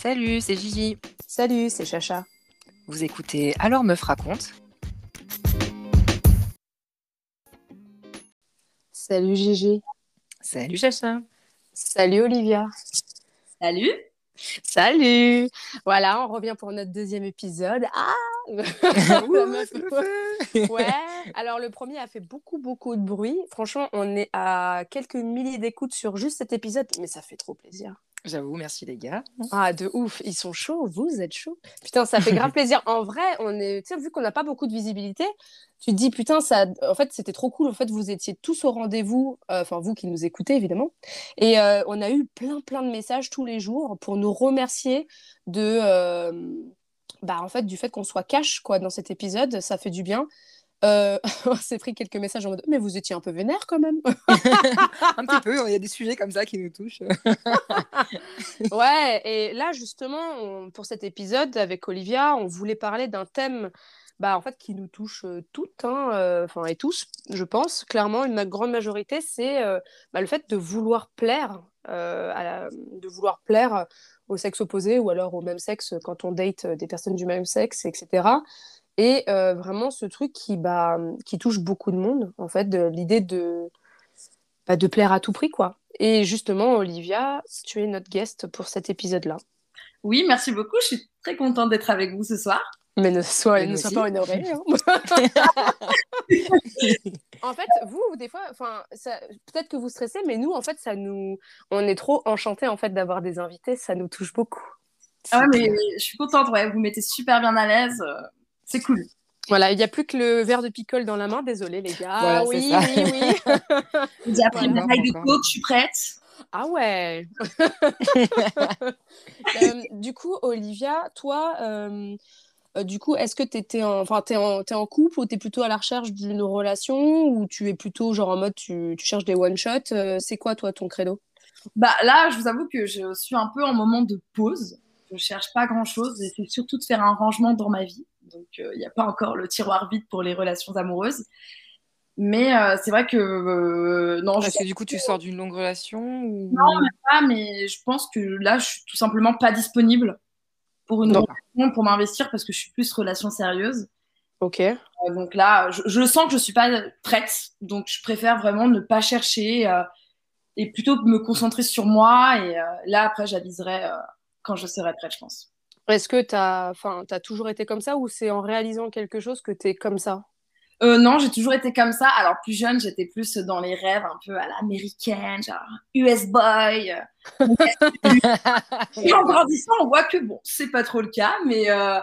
Salut, c'est Gigi. Salut, c'est Chacha. Vous écoutez Alors Meuf raconte. Salut Gigi. Salut Chacha. Salut Olivia. Salut. Salut. Voilà, on revient pour notre deuxième épisode. Ah La meuf. Ouais. Alors le premier a fait beaucoup beaucoup de bruit. Franchement, on est à quelques milliers d'écoutes sur juste cet épisode, mais ça fait trop plaisir. J'avoue, merci les gars. Ah, de ouf, ils sont chauds, vous êtes chauds. Putain, ça fait grave plaisir. En vrai, on est, tu sais, vu qu'on n'a pas beaucoup de visibilité, tu te dis putain, ça, en fait, c'était trop cool. En fait, vous étiez tous au rendez-vous, euh, enfin vous qui nous écoutez évidemment, et euh, on a eu plein plein de messages tous les jours pour nous remercier de, euh, bah en fait, du fait qu'on soit cash quoi dans cet épisode, ça fait du bien. Euh, on s'est pris quelques messages en mode mais vous étiez un peu vénère quand même. Un petit peu il y a des sujets comme ça qui nous touchent. Ouais et là justement on, pour cet épisode avec Olivia on voulait parler d'un thème bah en fait qui nous touche euh, toutes hein, euh, enfin et tous je pense clairement une grande majorité c'est euh, bah, le fait de vouloir plaire euh, à la, de vouloir plaire au sexe opposé ou alors au même sexe quand on date des personnes du même sexe etc et euh, vraiment, ce truc qui, bah, qui touche beaucoup de monde, en fait, de l'idée de, bah, de plaire à tout prix, quoi. Et justement, Olivia, tu es notre guest pour cet épisode-là. Oui, merci beaucoup. Je suis très contente d'être avec vous ce soir. Mais ne sois, ne sois pas honorée. Hein. en fait, vous, des fois, peut-être que vous stressez, mais nous, en fait, ça nous, on est trop enchantés en fait d'avoir des invités. Ça nous touche beaucoup. Ah ouais, mais je suis contente. Ouais, vous mettez super bien à l'aise. C'est cool. Voilà, il n'y a plus que le verre de picole dans la main. Désolé les gars. Voilà, oui, ça. oui, oui, J'ai appris Voilà. une taille de coke, je suis prête. Ah ouais. Euh, du coup, Olivia, toi, euh, euh, du coup, est-ce que tu étais en, enfin, t'es en, t'es en couple ou tu es plutôt à la recherche d'une relation ou tu es plutôt genre en mode tu, tu cherches des one-shots euh, C'est quoi, toi, ton credo? Bah là, je vous avoue que je suis un peu en moment de pause. Je cherche pas grand-chose. J'essaie surtout de faire un rangement dans ma vie. Donc, il n'y a pas encore le tiroir vide pour les relations amoureuses. Mais euh, c'est vrai que euh, non, je que du coup, tu sors d'une longue relation ou... Non, même pas, mais je pense que là, je suis tout simplement pas disponible pour une relation, pour m'investir, parce que je suis plus relation sérieuse. Ok. Euh, donc là, je, je sens que je suis pas prête, donc je préfère vraiment ne pas chercher euh, et plutôt me concentrer sur moi. Et euh, là, après, j'aviserai euh, quand je serai prête, je pense. Est-ce que tu as, toujours été comme ça ou c'est en réalisant quelque chose que tu es comme ça? Euh, non, j'ai toujours été comme ça. Alors plus jeune, j'étais plus dans les rêves un peu à l'américaine, genre US boy. euh. Et en grandissant, on voit que bon, c'est pas trop le cas, mais euh,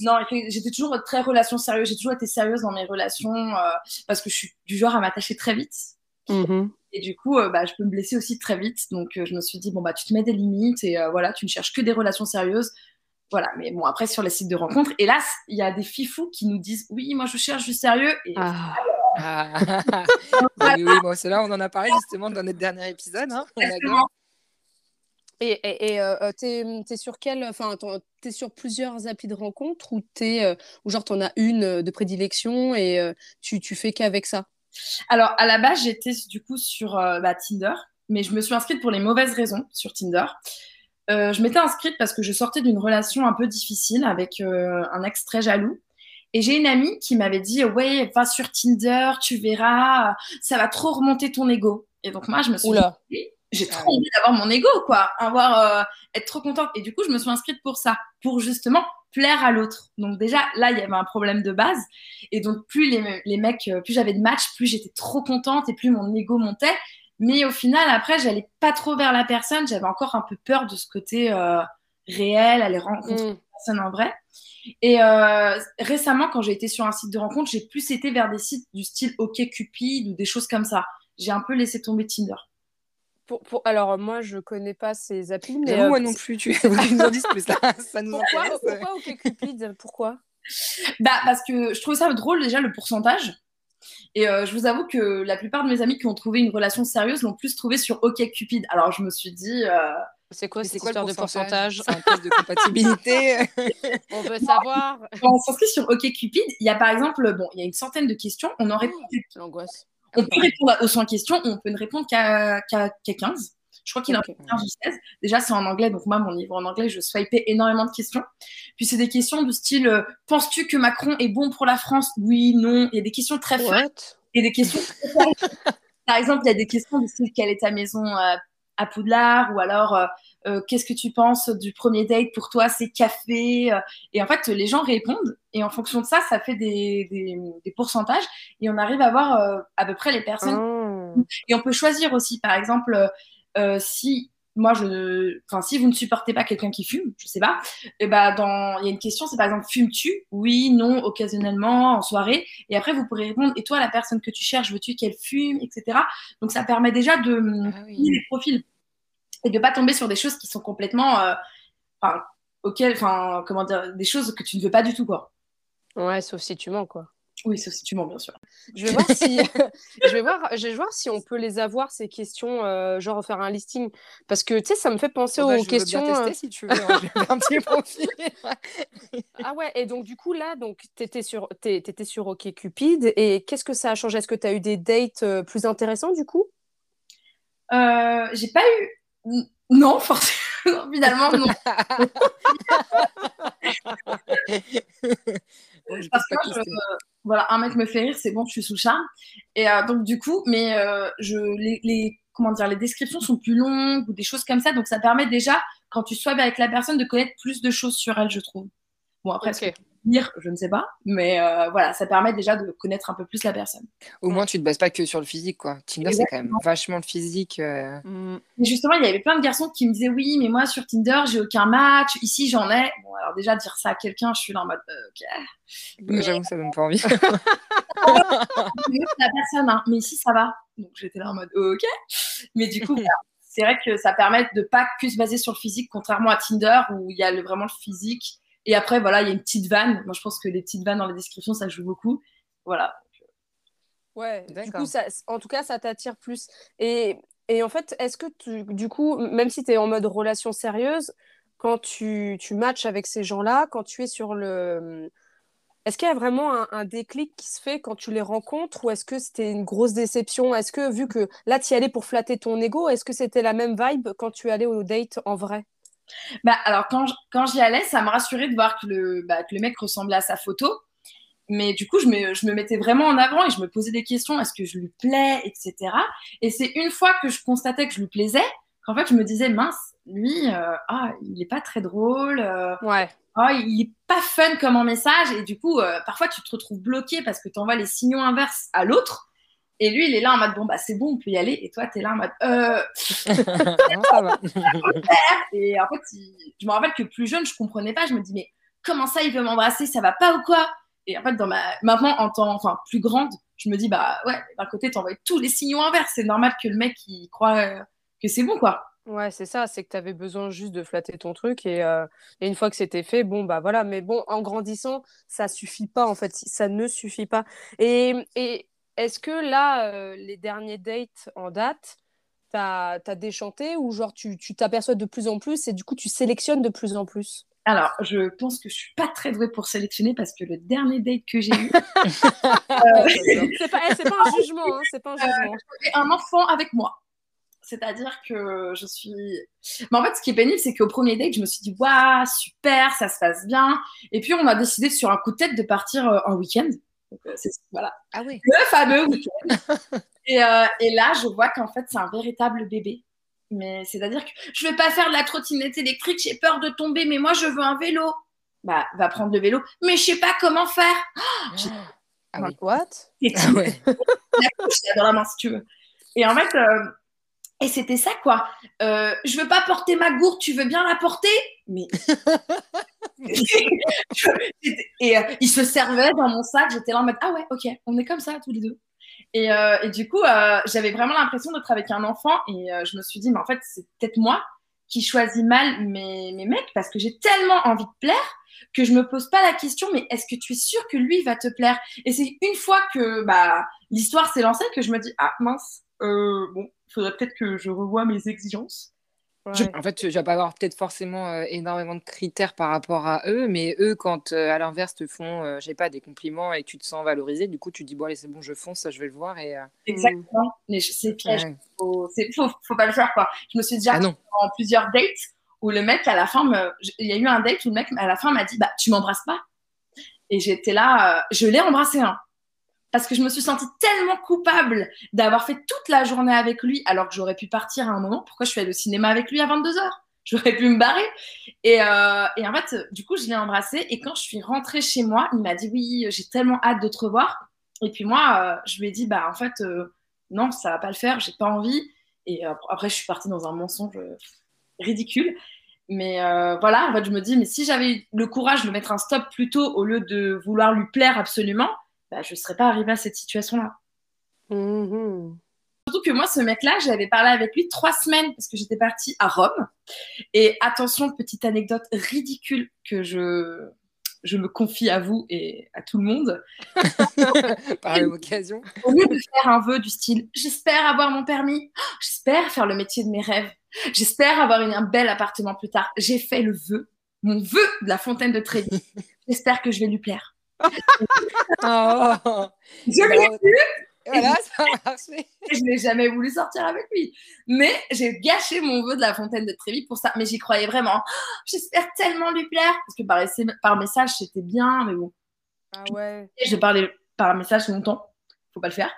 non, j'étais toujours très relation sérieuse. J'ai toujours été sérieuse dans mes relations euh, parce que je suis du genre à m'attacher très vite. Mhm. Et du coup, bah, je peux me blesser aussi très vite. Donc, je me suis dit, bon, bah, tu te mets des limites et voilà, tu ne cherches que des relations sérieuses. Voilà, mais bon, après, sur les sites de rencontres, hélas, il y a des fifous qui nous disent, oui, moi, je cherche du sérieux. Et Ah. Ah. oui, oui, bon, c'est là, on en a parlé justement dans notre dernier épisode. Hein. Et, et, et, euh, euh, t'es, t'es sur quel, enfin, t'es sur plusieurs applis de rencontres ou t'es, euh, ou genre t'en as une euh, de prédilection et euh, tu, tu fais qu'avec ça? Alors, à la base, j'étais du coup sur euh, bah, Tinder, mais je me suis inscrite pour les mauvaises raisons sur Tinder. Euh, je m'étais inscrite parce que je sortais d'une relation un peu difficile avec euh, un ex très jaloux. Et j'ai une amie qui m'avait dit Ouais, va sur Tinder, tu verras, ça va trop remonter ton ego. Et donc, moi, je me suis Oula. dit J'ai Ah trop envie d'avoir mon ego, quoi, avoir, euh, être trop contente. Et du coup, je me suis inscrite pour ça, pour justement plaire à l'autre. Donc, déjà, là, il y avait un problème de base. Et donc, plus les, les mecs, plus j'avais de matchs, plus j'étais trop contente et plus mon ego montait. Mais au final, après, j'allais pas trop vers la personne. J'avais encore un peu peur de ce côté euh, réel, aller rencontrer Mm. une personne en vrai. Et euh, récemment, quand j'ai été sur un site de rencontre, j'ai plus été vers des sites du style OkCupid ou des choses comme ça. J'ai un peu laissé tomber Tinder. Pour, pour- alors, moi, je connais pas ces applis, mais. Euh, moi non plus, tu nous en dises plus là. Ça nous Pourquoi, intéresse. pourquoi OkCupid Pourquoi? Bah, parce que je trouvais ça drôle déjà le pourcentage. Et euh, je vous avoue que la plupart de mes amis qui ont trouvé une relation sérieuse l'ont plus trouvé sur OkCupid. Alors je me suis dit, euh, C'est quoi cette quoi histoire de pourcentage C'est un test de compatibilité. On veut savoir. quand on s'inscrit sur OkCupid, il y a par exemple, bon, il y a une centaine de questions. On en répond, L'angoisse. on peut répondre aux 100 questions, on peut ne répondre qu'à qu'à- qu'à 15. Je crois qu'il a un 16 Déjà, c'est en anglais, donc moi, mon livre en anglais, je swipais énormément de questions. Puis c'est des questions du style euh, Penses-tu que Macron est bon pour la France? Oui, non. Il y a des questions très fortes. Et des questions. Par exemple, il y a des questions du style Quelle est ta maison euh, à Poudlard? Ou alors euh, Qu'est-ce que tu penses du premier date Pour toi, c'est café Et en fait, les gens répondent. Et en fonction de ça, ça fait des, des, pourcentages. Et on arrive à voir à peu près les personnes. Oh. Et on peut choisir aussi, par exemple si moi je enfin si vous ne supportez pas quelqu'un qui fume je sais pas et eh ben dans il y a une question c'est par exemple fumes-tu? Oui non occasionnellement en soirée. Et après vous pourrez répondre et toi la personne que tu cherches veux-tu qu'elle fume etc donc ça permet déjà de ah les profils et de pas tomber sur des choses qui sont complètement euh, enfin auxquelles enfin comment dire des choses que tu ne veux pas du tout quoi. Ouais sauf si tu mens quoi oui, sauf si tu mens, bien sûr. Je vais voir si, je vais voir, je vais voir si on peut les avoir ces questions, euh, genre faire un listing, parce que tu sais, ça me fait penser oh, bah, aux je questions. Veux bien tester, euh, si tu veux. Hein, un petit profil. ah ouais, et donc du coup là, donc t'étais sur, étais sur OK Cupid, et qu'est-ce que ça a changé? Est-ce que tu as eu des dates euh, plus intéressants du coup? J'ai pas eu, non, forcément, finalement non. Parce que voilà, un mec me fait rire, c'est bon, je suis sous le charme. Et euh, donc du coup, mais euh, je, les, comment dire, les descriptions sont plus longues ou des choses comme ça, donc ça permet déjà, quand tu sois avec la personne, de connaître plus de choses sur elle, je trouve. Bon après, je ne sais pas, mais euh, voilà, ça permet déjà de connaître un peu plus la personne. Au moins, tu te bases pas que sur le physique, quoi. Tinder, c'est quand même vachement le physique. Euh. Mm. justement, il y avait plein de garçons qui me disaient oui, mais moi sur Tinder, j'ai aucun match. Ici, j'en ai. Bon, alors déjà dire ça à quelqu'un, je suis là en mode euh, ok. Mais... J'avoue, ça donne pas envie. la personne, hein. mais ici, ça va. Donc j'étais là en mode ok. Mais du coup, c'est vrai que ça permet de pas que se baser sur le physique, contrairement à Tinder où il y a le, vraiment le physique et après, voilà, il y a une petite vanne. Moi, je pense que les petites vannes dans la description, ça joue beaucoup. Voilà. Ouais, du coup, ça, en tout cas, ça t'attire plus. Et, et, en fait, est-ce que tu, du coup, même si tu es en mode relation sérieuse, quand tu, tu matches avec ces gens-là, quand tu es sur le. Est-ce qu'il y a vraiment un, un, déclic qui se fait quand tu les rencontres ou est-ce que c'était une grosse déception? Est-ce que, vu que là, tu y allais pour flatter ton ego, est-ce que c'était la même vibe quand tu allais au date en vrai? Bah, alors, quand, quand j'y allais, ça me rassurait de voir que le, bah, que le mec ressemblait à sa photo. Mais du coup, je me, je me mettais vraiment en avant et je me posais des questions est-ce que je lui plais, etc. Et c'est une fois que je constatais que je lui plaisais qu'en fait, je me disais mince, lui, euh, ah, il est pas très drôle. Euh, ouais. Oh, il est pas fun comme en message. Et du coup, euh, parfois, tu te retrouves bloqué parce que tu envoies les signaux inverses à l'autre. Et lui, il est là en mode bon, bah c'est bon, on peut y aller. Et toi, tu es là en mode euh. et en fait, je me rappelle que plus jeune, je comprenais pas. Je me dis, mais comment ça, il veut m'embrasser? Ça va pas ou quoi? Et en fait, dans ma... maintenant, en tant enfin, plus grande, je me dis, bah ouais, d'un côté, tu envoies tous les signaux inverses. C'est normal que le mec, il croit euh, que c'est bon, quoi. Ouais, c'est ça, c'est que tu avais besoin juste de flatter ton truc et, euh, et une fois que c'était fait, bon, bah voilà, mais bon, en grandissant, ça suffit pas en fait, ça ne suffit pas. Et, et est-ce que là, euh, les derniers dates en date, tu as, déchanté ou genre tu t'aperçois de plus en plus et du coup tu sélectionnes de plus en plus? Alors, je pense que je suis pas très douée pour sélectionner parce que le dernier date que j'ai eu. euh... c'est pas, pas, un jugement, hein, c'est pas un jugement. Euh, un enfant avec moi. C'est-à-dire que je suis. Mais en fait, ce qui est pénible, c'est qu'au premier date, je me suis dit, waouh, super, ça se passe bien. Et puis, on a décidé sur un coup de tête de partir en week-end. Euh, voilà. Ah oui. Le fameux week-end. et, euh, et, là, je vois qu'en fait, c'est un véritable bébé. Mais c'est-à-dire que je ne vais pas faire de la trottinette électrique, j'ai peur de tomber, mais moi, je veux un vélo. Bah, va prendre le vélo. Mais je sais pas comment faire. Oh, ah oui. What? Ah ouais. la couche, dans la main, si tu veux. Et en fait, euh, et c'était ça, quoi. Euh, je veux pas porter ma gourde, tu veux bien la porter? Mais. et euh, il se servait dans mon sac, j'étais là en mode Ah ouais, ok, on est comme ça tous les deux. Et, euh, et du coup, euh, j'avais vraiment l'impression d'être avec un enfant et je me suis dit, mais en fait, c'est peut-être moi qui choisis mal mes, mes mecs parce que j'ai tellement envie de plaire que je me pose pas la question, mais est-ce que tu es sûr que lui va te plaire? Et c'est une fois que bah, l'histoire s'est lancée que je me dis, ah mince, bon, il faudrait peut-être que je revoie mes exigences. En fait, tu vas pas avoir peut-être forcément euh, énormément de critères par rapport à eux, mais eux, quand euh, à l'inverse te font, euh, j'ai pas, des compliments et que tu te sens valorisé, du coup, tu dis bon allez c'est bon, je fonce, ça je vais le voir et. Exactement. Mais c'est piège. Faut, faut, faut, pas le faire quoi. Je me suis déjà ah, en plusieurs dates où le mec à la fin, il y a eu un date où le mec à la fin m'a dit bah tu m'embrasses pas. Et j'étais là, je l'ai embrassé un. Hein parce que je me suis sentie tellement coupable d'avoir fait toute la journée avec lui alors que j'aurais pu partir à un moment. Pourquoi je suis allée au cinéma avec lui à 22h J'aurais pu me barrer. Et, euh, et, en fait, du coup, je l'ai embrassé. Et quand je suis rentrée chez moi, il m'a dit Oui, j'ai tellement hâte de te revoir. Et puis moi, euh, je lui ai dit Bah, en fait, euh, non, ça va pas le faire, j'ai pas envie. Et après, je suis partie dans un mensonge ridicule. Mais voilà, en fait, je me dis Mais si j'avais le courage de mettre un stop plus tôt au lieu de vouloir lui plaire absolument, bah, je ne serais pas arrivée à cette situation-là. Mm-hmm. Surtout que moi, ce mec-là, j'avais parlé avec lui trois semaines parce que j'étais partie à Rome. Et attention, petite anecdote ridicule que je, je me confie à vous et à tout le monde. Par l'occasion. Au lieu de faire un vœu du style j'espère avoir mon permis, j'espère faire le métier de mes rêves, j'espère avoir un bel appartement plus tard, j'ai fait le vœu, mon vœu de la fontaine de Trévi. j'espère que je vais lui plaire. oh. Je l'ai vu. Voilà, ça a marché. je n'ai jamais voulu sortir avec lui. Mais j'ai gâché mon vœu de la fontaine de Trévi pour ça. Mais j'y croyais vraiment. J'espère tellement lui plaire. Parce que par, par message, c'était bien, mais bon. Ah ouais. Je parlais par message longtemps. Faut pas le faire.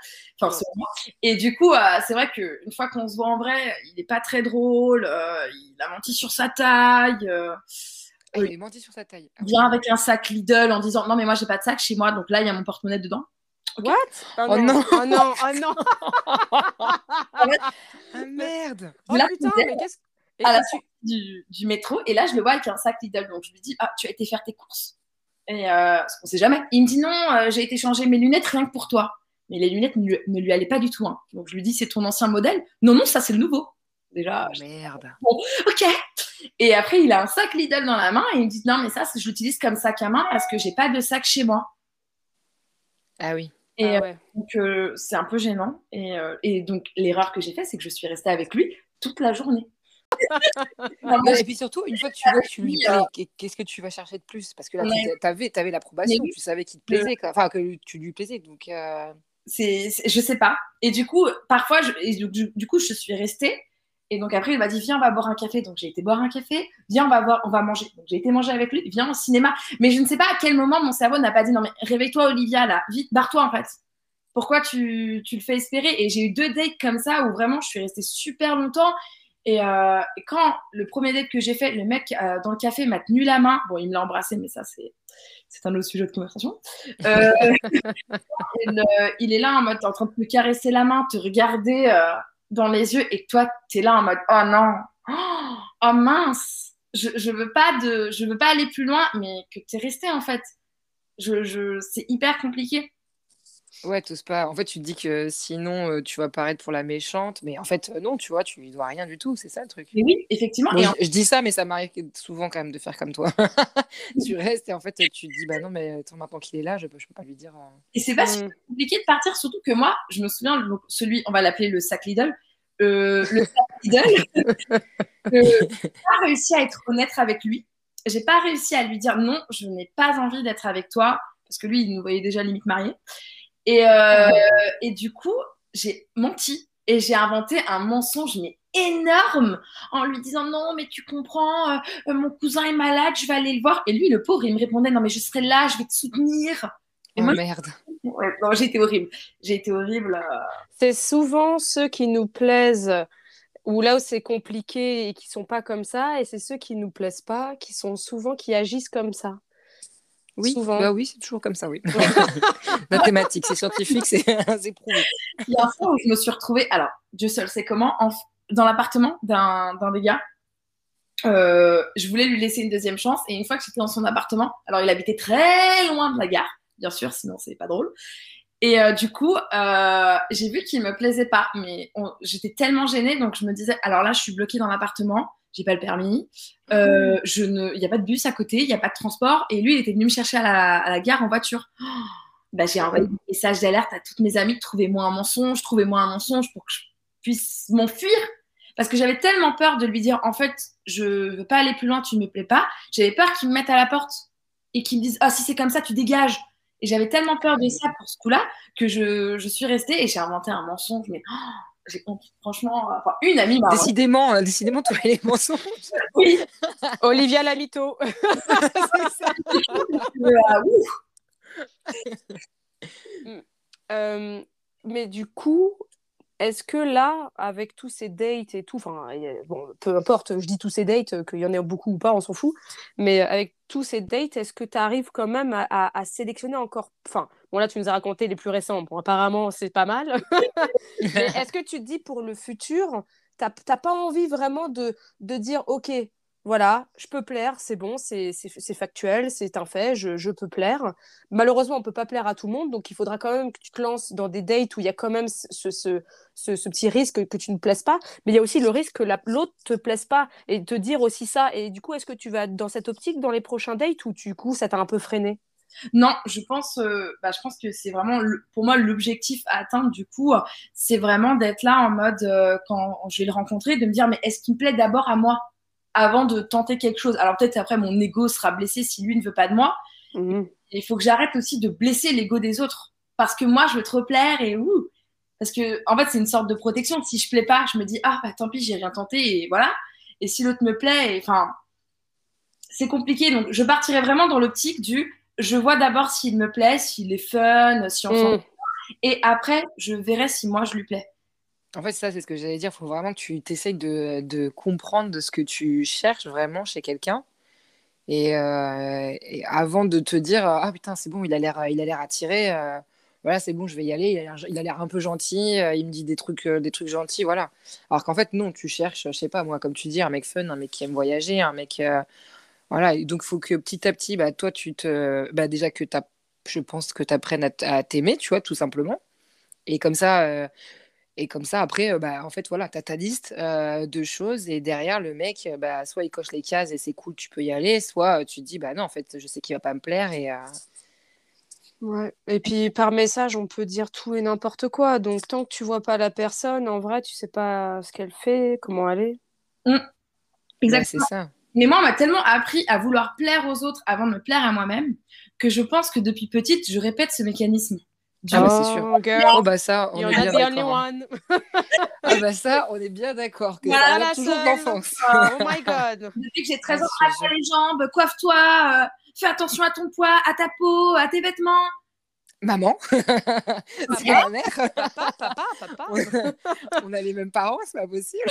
Et du coup, euh, c'est vrai qu'une fois qu'on se voit en vrai, il n'est pas très drôle. Euh, il a menti sur sa taille. Euh, ah, il est menti sur sa taille. Ah, vient avec un sac Lidl en disant non mais moi j'ai pas de sac chez moi donc là il y a mon porte-monnaie dedans. What? Oh, non. oh non. Oh non. Ah merde. Oh putain mais qu'est-ce à la suite du, du, métro et là je le vois avec un sac Lidl. Donc je lui dis ah tu as été faire tes courses. Et euh, on sait jamais. Il me dit non euh, j'ai été changer mes lunettes rien que pour toi. Mais les lunettes ne lui, ne lui allaient pas du tout hein. donc je lui dis c'est ton ancien modèle. Non non ça c'est le nouveau déjà oh, merde bon ok et après, il a un sac Lidl dans la main et il me dit non, mais ça, je l'utilise comme sac à main parce que j'ai pas de sac chez moi. Ah oui. Et ah euh, donc, euh, c'est un peu gênant. Et, euh, et donc, l'erreur que j'ai faite, c'est que je suis restée avec lui toute la journée. et puis surtout, une fois que tu vois que tu lui plais, qu'est-ce que tu vas chercher de plus? Parce que là, tu avais, avais l'approbation, tu savais qu'il te plaisait, enfin que tu lui plaisais. Donc, c'est, je sais pas. Et du coup, parfois, je, du, du, coup, je suis restée et donc après, il m'a dit, viens, on va boire un café. Donc j'ai été boire un café. Viens, on va voir, on va manger. Donc j'ai été manger avec lui. Viens au cinéma. Mais je ne sais pas à quel moment mon cerveau n'a pas dit, non mais réveille-toi, Olivia, là. Vite, barre-toi en fait. Pourquoi tu, tu le fais espérer? Et j'ai eu deux dates comme ça où vraiment je suis restée super longtemps. Et, euh, quand le premier date que j'ai fait, le mec euh, dans le café m'a tenu la main. Bon, il me l'a embrassé, mais ça, c'est, c'est un autre sujet de conversation. Euh, il, il, est là en mode en train de me caresser la main, te regarder dans les yeux et toi, tu es là en mode oh non, oh, mince, je, je veux pas de, je veux pas aller plus loin, mais que tu es resté en fait. Je, je, c'est hyper compliqué. Ouais, tous pas. En fait, tu te dis que sinon, euh, tu vas paraître pour la méchante, mais en fait, euh, non, tu vois, tu lui dois rien du tout, c'est ça le truc. oui, effectivement. je, dis ça, mais ça m'arrive souvent quand même de faire comme toi. tu restes et en fait, tu te dis, bah non, mais attends, maintenant qu'il est là, je peux, je peux pas lui dire. Euh. Et c'est pas mm. compliqué de partir, surtout que moi, je me souviens, celui, on va l'appeler le sac Lidl, le sac Lidl, j'ai pas réussi à être honnête avec lui. J'ai pas réussi à lui dire non, je n'ai pas envie d'être avec toi, parce que lui, il nous voyait déjà limite mariés. Et, euh, et du coup, j'ai menti et j'ai inventé un mensonge mais énorme en lui disant non mais tu comprends euh, mon cousin est malade je vais aller le voir. Et lui le pauvre il me répondait non mais je serai là je vais te soutenir. Et oh, moi, merde. Non j'ai été horrible. J'ai été horrible euh. c'est souvent ceux qui nous plaisent ou là où c'est compliqué et qui sont pas comme ça et c'est ceux qui nous plaisent pas qui sont souvent qui agissent comme ça oui, bah oui, c'est toujours comme ça, oui. Mathématiques, c'est scientifique, c'est prouvé. Il y a un fois où je me suis retrouvée, alors, Dieu seul sait comment, dans l'appartement d'un des gars. Euh, je voulais lui laisser une deuxième chance et une fois que j'étais dans son appartement, alors il habitait très loin de la gare, bien sûr, sinon c'est pas drôle. Et euh, du coup, euh, j'ai vu qu'il me plaisait pas, mais j'étais tellement gênée, donc je me disais, alors là, je suis bloquée dans l'appartement j'ai pas le permis, euh, je ne, il y a pas de bus à côté, il y a pas de transport, et lui, il était venu me chercher à la, à la gare en voiture. bah, j'ai envoyé des messages d'alerte à toutes mes amies, trouvez-moi un mensonge, trouvez-moi un mensonge pour que je puisse m'enfuir. Parce que j'avais tellement peur de lui dire, en fait, je veux pas aller plus loin, tu ne me plais pas. J'avais peur qu'il me mette à la porte et qu'il me dise, ah, si c'est comme ça, tu dégages. Et j'avais tellement peur de ça pour ce coup-là que je, je suis restée et j'ai inventé un mensonge. Mais oh, j'ai honte. Franchement, enfin, une amie m'a. Décidément, euh, décidément, tous les mensonges. Oui. Olivia la mytho. Euh, ouf. Euh, mais du coup, est-ce que là, avec tous ces dates et tout, enfin, bon, peu importe, je dis tous ces dates, euh, qu'il y en ait beaucoup ou pas, on s'en fout, mais avec tous ces dates, est-ce que tu arrives quand même à, sélectionner encore, enfin, bon là, tu nous as raconté les plus récents, bon, apparemment, c'est pas mal, est-ce que tu te dis pour le futur, t'as t'as pas envie vraiment de dire, ok, voilà, je peux plaire, c'est bon, c'est factuel, c'est un fait, je, je peux plaire. Malheureusement, on peut pas plaire à tout le monde, donc il faudra quand même que tu te lances dans des dates où il y a quand même ce, ce, ce, petit risque que tu ne plaises pas, mais il y a aussi le risque que la- l'autre te plaise pas et te dire aussi ça. Et du coup, est-ce que tu vas dans cette optique dans les prochains dates ou du coup, ça t'a un peu freiné? Non, je pense, euh, bah, je pense que c'est vraiment, pour moi, l'objectif à atteindre, du coup, c'est vraiment d'être là en mode, euh, quand je vais le rencontrer, de me dire, mais est-ce qu'il me plaît d'abord à moi? Avant de tenter quelque chose Alors peut-être après, mon ego sera blessé si lui ne veut pas de moi. Mhm. Il faut que j'arrête aussi de blesser l'ego des autres. Parce que moi, je veux trop plaire et ouh. Parce que, en fait, c'est une sorte de protection. Si je plais pas, je me dis, ah, bah tant pis, j'ai rien tenté et voilà. Et si l'autre me plaît, enfin, c'est compliqué. Donc, je partirai vraiment dans l'optique du, je vois d'abord s'il me plaît, s'il est fun, si on Mhm. Et après, je verrai si moi, je lui plais. En fait, ça, c'est ce que j'allais dire. Il faut vraiment que tu t'essayes de, comprendre de ce que tu cherches vraiment chez quelqu'un. Et, euh, avant de te dire, ah putain, c'est bon, il a l'air, il a l'air attiré. euh, voilà, c'est bon, je vais y aller. Il a l'air, un peu gentil. euh, il me dit des trucs, euh, des trucs gentils. Voilà. Alors qu'en fait, non, tu cherches, je sais pas, moi, comme tu dis, un mec fun, un mec qui aime voyager, un mec. euh, voilà. Et donc, il faut que petit à petit, bah, toi, tu te. Bah, déjà que je pense que tu apprennes à t'aimer, tu vois, tout simplement. Et comme ça. Et comme ça, après, euh, bah, en fait, voilà, tu as ta liste euh, de choses et derrière, le mec, bah, soit il coche les cases et c'est cool, tu peux y aller, soit tu te dis, bah non, en fait, je sais qu'il va pas me plaire et euh, Ouais. Et puis par message, on peut dire tout et n'importe quoi. Donc tant que tu vois pas la personne, en vrai, tu sais pas ce qu'elle fait, comment elle est. bah, c'est Exactement. ça. Mais moi, on m'a tellement appris à vouloir plaire aux autres avant de me plaire à moi-même que je pense que depuis petite, je répète ce mécanisme. Du- Ah bah, c'est sûr. girl, Oh, bah ça, on you're est bien the only d'accord. hein. one. Ah, bah ça, on est bien d'accord que Voilà, ça la date toujours de l'enfance. Oh my god. Depuis que j'ai Ah, 13 ans, apprends les jambes, coiffe-toi, euh, fais attention à ton poids, à ta peau, à tes vêtements. Maman, c'est ma mère. Papa, papa, papa. On on a les mêmes parents, c'est pas possible.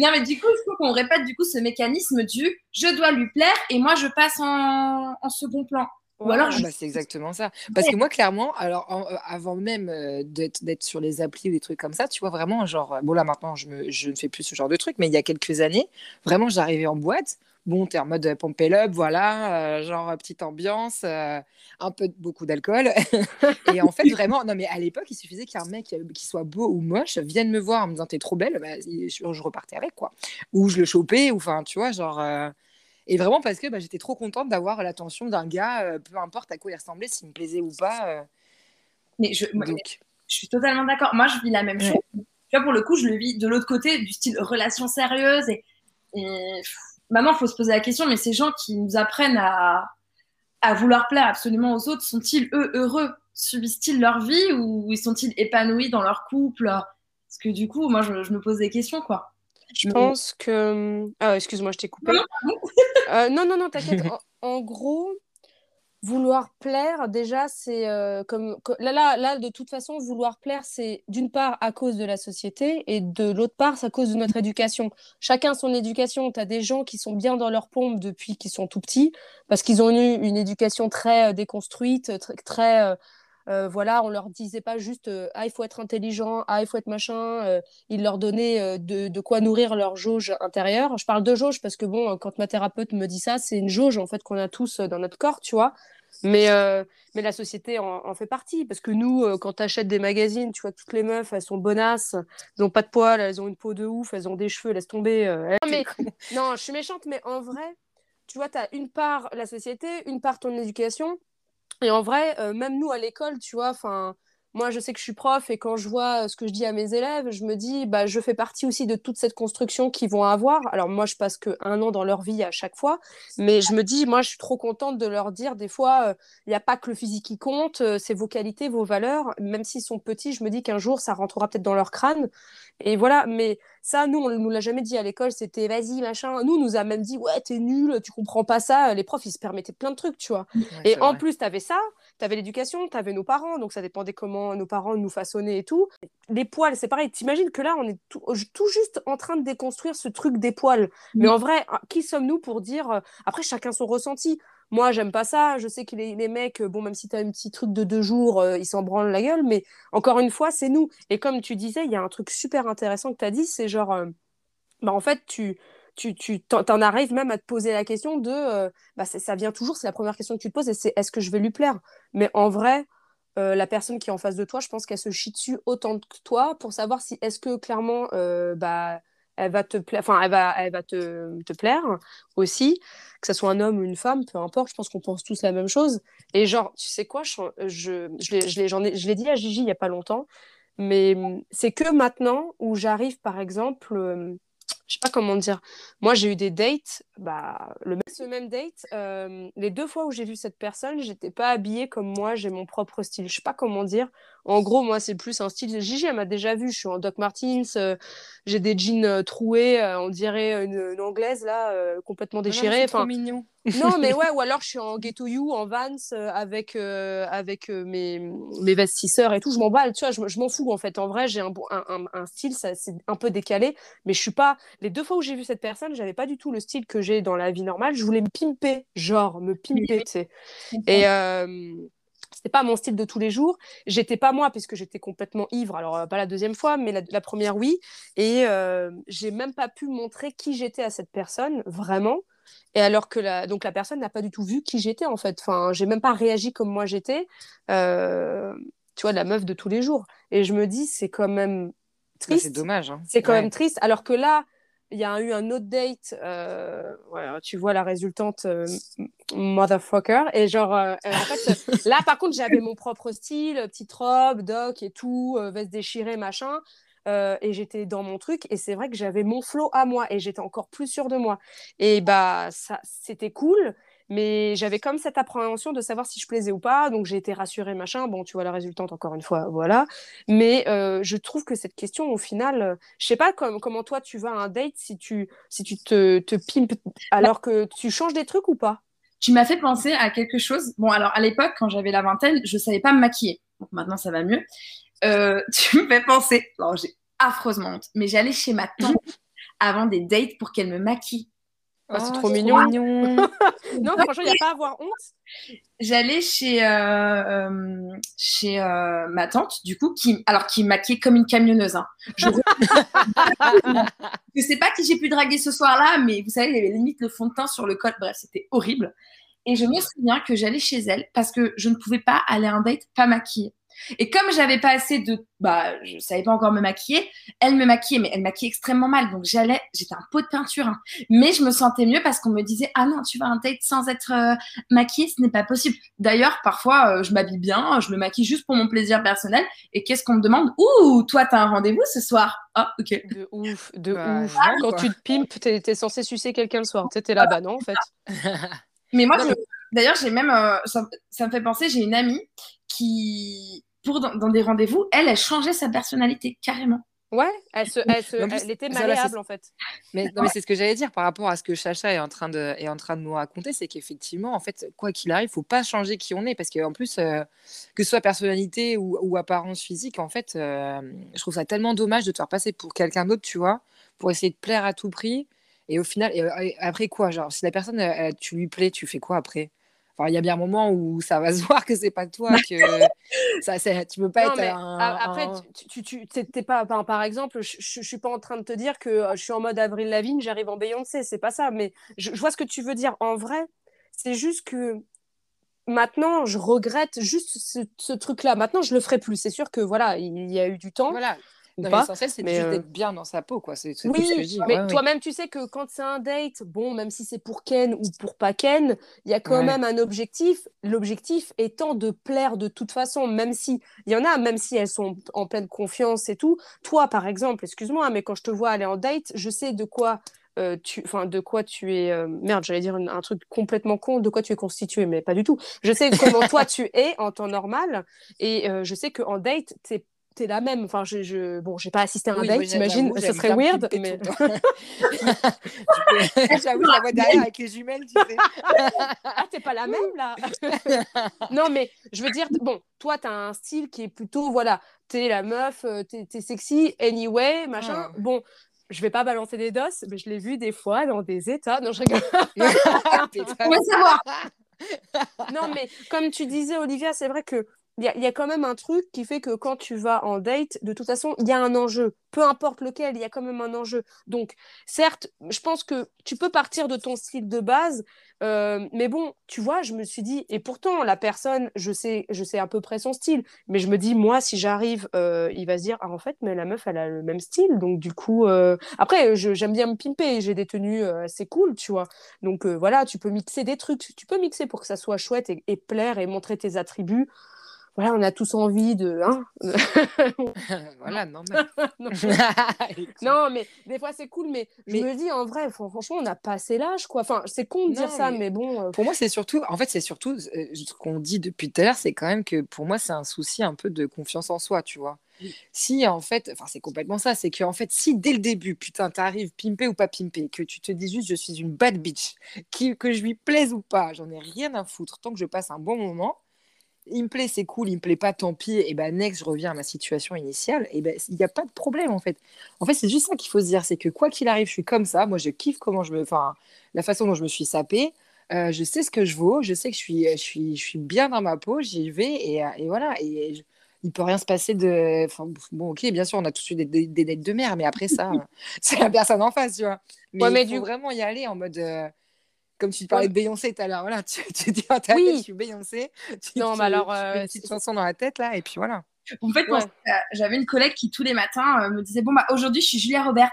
Non, mais du coup, il faut qu'on répète du coup ce mécanisme du je dois lui plaire et moi je passe en, en second plan. Ou alors, Ah je- bah, c'est exactement ça. Parce que moi, clairement, alors en- euh, avant même euh, d'être sur les applis ou des trucs comme ça, tu vois, vraiment, genre, bon là maintenant, je, me, je ne fais plus ce genre de trucs, mais il y a quelques années, vraiment, j'arrivais en boîte. Bon, t'es en mode euh, up, voilà, euh, genre petite ambiance, un peu beaucoup d'alcool. et en fait, vraiment, non, mais à l'époque, il suffisait qu'un mec qui soit beau ou moche vienne me voir en me disant t'es trop belle, bah, je, je repartais avec, quoi. Ou je le chopais, ou enfin, tu vois, genre. Et vraiment parce que bah, j'étais trop contente d'avoir l'attention d'un gars, euh, peu importe à quoi il ressemblait, s'il me plaisait ou pas. euh, mais je, moi, donc, je suis totalement d'accord. Moi, je vis la même Ouais. chose. Tu vois, pour le coup, je le vis de l'autre côté, du style relation sérieuse. Et, et maintenant, il faut se poser la question, mais ces gens qui nous apprennent à, à vouloir plaire absolument aux autres, sont-ils eux heureux? Subissent-ils leur vie ou ils sont-ils épanouis dans leur couple? Parce que du coup, moi, je, je me pose des questions, quoi. Je pense que. Ah, excuse-moi, je t'ai coupé. Non, non, Euh, non, non, non, t'inquiète. En, en gros, vouloir plaire, déjà, c'est euh, comme. co- Là, là, là, de toute façon, vouloir plaire, c'est d'une part à cause de la société et de l'autre part, c'est à cause de notre éducation. Chacun son éducation. Tu as des gens qui sont bien dans leur pompe depuis qu'ils sont tout petits parce qu'ils ont eu une éducation très euh, déconstruite, très. très, euh, voilà, on leur disait pas juste euh, ah il faut être intelligent, ah il faut être machin. euh, ils leur donnaient de, de quoi nourrir leur jauge intérieure. Je parle de jauge parce que bon, quand ma thérapeute me dit ça, c'est une jauge en fait qu'on a tous dans notre corps, tu vois. Mais, mais la société en, en fait partie parce que nous, quand tu achètes des magazines, tu vois que toutes les meufs, elles sont bonasses, elles ont pas de poils, elles ont une peau de ouf, elles ont des cheveux, laisse tomber. euh, Non, mais, non, je suis méchante, mais en vrai, tu vois, tu as une part la société, une part ton éducation. Et en vrai, euh, même nous à l'école, tu vois, enfin, moi, je sais que je suis prof et quand je vois ce que je dis à mes élèves, je me dis, bah, je fais partie aussi de toute cette construction qu'ils vont avoir. Alors, moi, je passe qu'un an dans leur vie à chaque fois, mais je me dis, moi, je suis trop contente de leur dire, des fois, euh, il n'y a pas que le physique qui compte, euh, c'est vos qualités, vos valeurs. Même s'ils sont petits, je me dis qu'un jour, ça rentrera peut-être dans leur crâne. Et voilà, mais ça, nous, on ne nous l'a jamais dit à l'école, c'était vas-y, machin. Nous, on nous a même dit, ouais, t'es nul, tu comprends pas ça. Les profs, ils se permettaient plein de trucs, tu vois. et en plus, tu avais ça, tu avais l'éducation, tu avais nos parents, donc ça dépendait comment nos parents nous façonnaient et tout. Les poils, c'est pareil. T'imagines que là, on est tout, juste en train de déconstruire ce truc des poils. Mais en vrai, qui sommes-nous pour dire. Euh, après, chacun son ressenti. Moi, j'aime pas ça. Je sais que les, les, mecs, bon, même si tu as un petit truc de deux jours, euh, ils s'en branlent la gueule. Mais encore une fois, c'est nous. Et comme tu disais, il y a un truc super intéressant que tu as dit, c'est genre, euh, bah, en fait, tu tu, tu t'en arrives même à te poser la question de, euh, bah, ça vient toujours, c'est la première question que tu te poses, et c'est est-ce que je vais lui plaire? Mais en vrai, euh, la personne qui est en face de toi, je pense qu'elle se chie dessus autant que toi pour savoir si est-ce que clairement, euh, bah, elle va te plaire, elle va, elle va te, te, plaire aussi, que ce soit un homme ou une femme, peu importe, je pense qu'on pense tous la même chose. Et genre, tu sais quoi, je, je, je l'ai dit à Gigi il n'y a pas longtemps, mais c'est que maintenant où j'arrive, par exemple, je sais pas comment dire. Moi, j'ai eu des dates, bah, le même, ce même date, euh, les deux fois où j'ai vu cette personne, j'étais pas habillée comme moi, j'ai mon propre style. Je sais pas comment dire. En gros, moi, c'est plus un style. Gigi, elle m'a déjà vu. Je suis en Doc Martens, euh, j'ai des jeans euh, troués, on dirait une, anglaise là, complètement déchirée. enfin, trop mignon. non, mais ouais, ou alors je suis en Ghetto You, en Vans, avec, avec mes, mes vestisseurs et tout. Je m'en bats, tu vois, je, m'en fous en fait. En vrai, j'ai un, un, un, style, ça, c'est un peu décalé, mais je suis pas. Les deux fois où j'ai vu cette personne, j'avais pas du tout le style que j'ai dans la vie normale. Je voulais me pimper, genre, me pimper, tu sais. Et c'était pas mon style de tous les jours. J'étais pas moi puisque j'étais complètement ivre. Alors euh, pas la deuxième fois, mais la, première oui. Et euh, j'ai même pas pu montrer qui j'étais à cette personne vraiment. Et alors que la, donc la personne n'a pas du tout vu qui j'étais en fait. Enfin, j'ai même pas réagi comme moi j'étais. Euh, tu vois, la meuf de tous les jours. Et je me dis, c'est quand même bah, triste. c'est dommage. Hein. C'est quand même triste. Alors que là, il y a eu un autre date, euh, tu vois la résultante euh, motherfucker, et genre, euh, en fait, là par contre j'avais mon propre style, petite robe, doc et tout, veste déchirée, machin, et j'étais dans mon truc, et c'est vrai que j'avais mon flow à moi, et j'étais encore plus sûre de moi, et bah ça, c'était cool, mais j'avais comme cette appréhension de savoir si je plaisais ou pas. Donc j'ai été rassurée, machin. Bon, tu vois la résultante encore une fois, voilà. Mais euh, je trouve que cette question, au final, euh, je sais pas comment toi tu vas à un date si tu, si tu te, te pimpes alors que tu changes des trucs ou pas? Tu m'as fait penser à quelque chose. Bon, alors à l'époque, quand j'avais la vingtaine, je savais pas me maquiller. Donc maintenant, ça va mieux. Euh, tu me fais penser. Alors j'ai affreusement honte, mais j'allais chez ma tante avant des dates pour qu'elle me maquille. Oh, c'est trop mignon. non, franchement, il n'y a pas à avoir honte. J'allais chez, euh, euh, chez euh, ma tante, du coup, qui, alors qui maquillait comme une camionneuse. Hein. Je ne sais pas qui j'ai pu draguer ce soir-là, mais vous savez, il y avait limite le fond de teint sur le col. Bref, c'était horrible. Et je me souviens que j'allais chez elle parce que je ne pouvais pas aller à un date pas maquillée. Et comme j'avais pas assez de, bah, je savais pas encore me maquiller, elle me maquillait, mais elle maquillait extrêmement mal. Donc j'allais, j'étais un pot de peinture, hein. mais je me sentais mieux parce qu'on me disait, ah non, tu vas un date sans être euh, maquillée, ce n'est pas possible. D'ailleurs, parfois, euh, je m'habille bien, je me maquille juste pour mon plaisir personnel. Et qu'est-ce qu'on me demande? Ouh, toi, t'as un rendez-vous ce soir? Ah, ok. De ouf, de bah, ouf. Quand tu te pimpes, t'es es censé sucer quelqu'un le soir. Tu là-bas, non, en fait? mais moi, d'ailleurs, j'ai même, euh, ça, ça me fait penser, j'ai une amie qui pour dans, des rendez-vous, elle, elle changeait sa personnalité carrément. Ouais, elle, se, elle, se, elle était malléable en fait. Mais, non, mais c'est ce que j'allais dire par rapport à ce que Chacha est en train de, est en train de nous raconter, c'est qu'effectivement, en fait, quoi qu'il arrive, faut pas changer qui on est parce qu'en plus, euh, que ce soit personnalité ou, ou, apparence physique, en fait, euh, je trouve ça tellement dommage de te faire passer pour quelqu'un d'autre, tu vois, pour essayer de plaire à tout prix. Et au final, et, après quoi, genre, si la personne, tu lui plais, tu fais quoi après? Il y a bien un moment où ça va se voir que c'est pas toi, que ça, tu peux pas être Après, tu, tu, tu pas, par exemple, je, je, suis pas en train de te dire que euh, je suis en mode Avril Lavigne, j'arrive en Beyoncé, c'est pas ça. Mais je, vois ce que tu veux dire. En vrai, c'est juste que maintenant, je regrette juste ce, truc-là. Maintenant, je le ferai plus. C'est sûr que voilà, il y a eu du temps. Voilà. Ou Non, pas. l'essentiel, c'est mais, juste euh, d'être bien dans sa peau, quoi. C'est c'est tout ce que Oui, je dis. mais Ouais, ouais. toi-même, tu sais que quand c'est un date, bon, même si c'est pour Ken ou pour pas Ken, il y a quand Ouais. même un objectif. L'objectif étant de plaire de toute façon, même si il y en a, même si elles sont en pleine confiance et tout. Toi, par exemple, excuse-moi, mais quand je te vois aller en date, je sais de quoi. euh, tu, enfin, de quoi tu es euh, merde, j'allais dire une- un truc complètement con, de quoi tu es constitué, mais pas du tout. Je sais comment toi tu es en temps normal, et euh, je sais qu'en date, t'es la même. Enfin, je, je... bon, j'ai pas assisté à un Oui, date, t'imagines, j'aime serait weird, mais J'avoue, je la vois derrière avec les jumelles, tu sais. Ah, t'es pas la même là? Non, mais je veux dire, bon, toi, t'as un style qui est plutôt, voilà, t'es la meuf, euh, t'es t'es sexy, anyway, machin. Ah. Bon, je vais pas balancer des doses, mais je l'ai vu des fois dans des états. Non, je rigole. Putain. On va savoir. Non, mais comme tu disais, Olivia, c'est vrai que il y, a- quand même un truc qui fait que quand tu vas en date, de toute façon, il y a un enjeu. Peu importe lequel, il y a quand même un enjeu. Donc, certes, je pense que tu peux partir de ton style de base, euh, mais bon, tu vois, je me suis dit, et pourtant, la personne, je sais, je sais à peu près son style, mais je me dis, moi, si j'arrive, euh, il va se dire, ah, en fait, mais la meuf, elle a le même style, donc du coup, euh, après, j'aime bien me pimper, j'ai des tenues assez cool, tu vois. Donc voilà, tu peux mixer des trucs, tu peux mixer pour que ça soit chouette et, et plaire et montrer tes attributs. Voilà, on a tous envie de. hein voilà, non. Non, mais des fois c'est cool, mais, Mais- je me dis en vrai, fran- franchement, on n'a pas assez l'âge, quoi. Enfin, c'est con de Non, dire ça, mais- mais, bon. euh, Pour moi, c'est surtout, en fait, c'est surtout euh, ce qu'on dit depuis tout à l'heure, c'est quand même que pour moi, c'est un souci un peu de confiance en soi, tu vois. Si en fait, enfin, c'est complètement ça, c'est que en fait, si dès le début, putain, t'arrives pimpé ou pas pimpé, que tu te dis juste, je suis une bad bitch, qui, que je lui plaise ou pas, j'en ai rien à foutre, tant que je passe un bon moment. Il me plaît, c'est cool, il me plaît pas, tant pis. Et ben, next, je reviens à ma situation initiale. Et ben, il n'y a pas de problème en fait. En fait, c'est juste ça qu'il faut se dire, c'est que quoi qu'il arrive, je suis comme ça. Moi, je kiffe comment je me, enfin, la façon dont je me suis sapée. Euh, je sais ce que je vaux, je sais que je suis, je suis, je suis bien dans ma peau, j'y vais et, euh, et voilà. Et je- il peut rien se passer de. Enfin, bon, ok, bien sûr, on a tous eu des, des, des dates de merde, mais après ça, c'est la personne en face, tu vois. Mais, Ouais, mais il faut du- vraiment y aller en mode. euh, comme tu parlais Ouais. de Beyoncé tout à l'heure, voilà, tu, tu dis dans ta Oui. tête, je suis Beyoncé, tu, Non, tu- mais alors, tu fais euh, une petite chanson dans la tête là, et puis voilà. En fait, Ouais. j'avais une collègue qui tous les matins euh, me disait bon bah aujourd'hui je suis Julia Roberts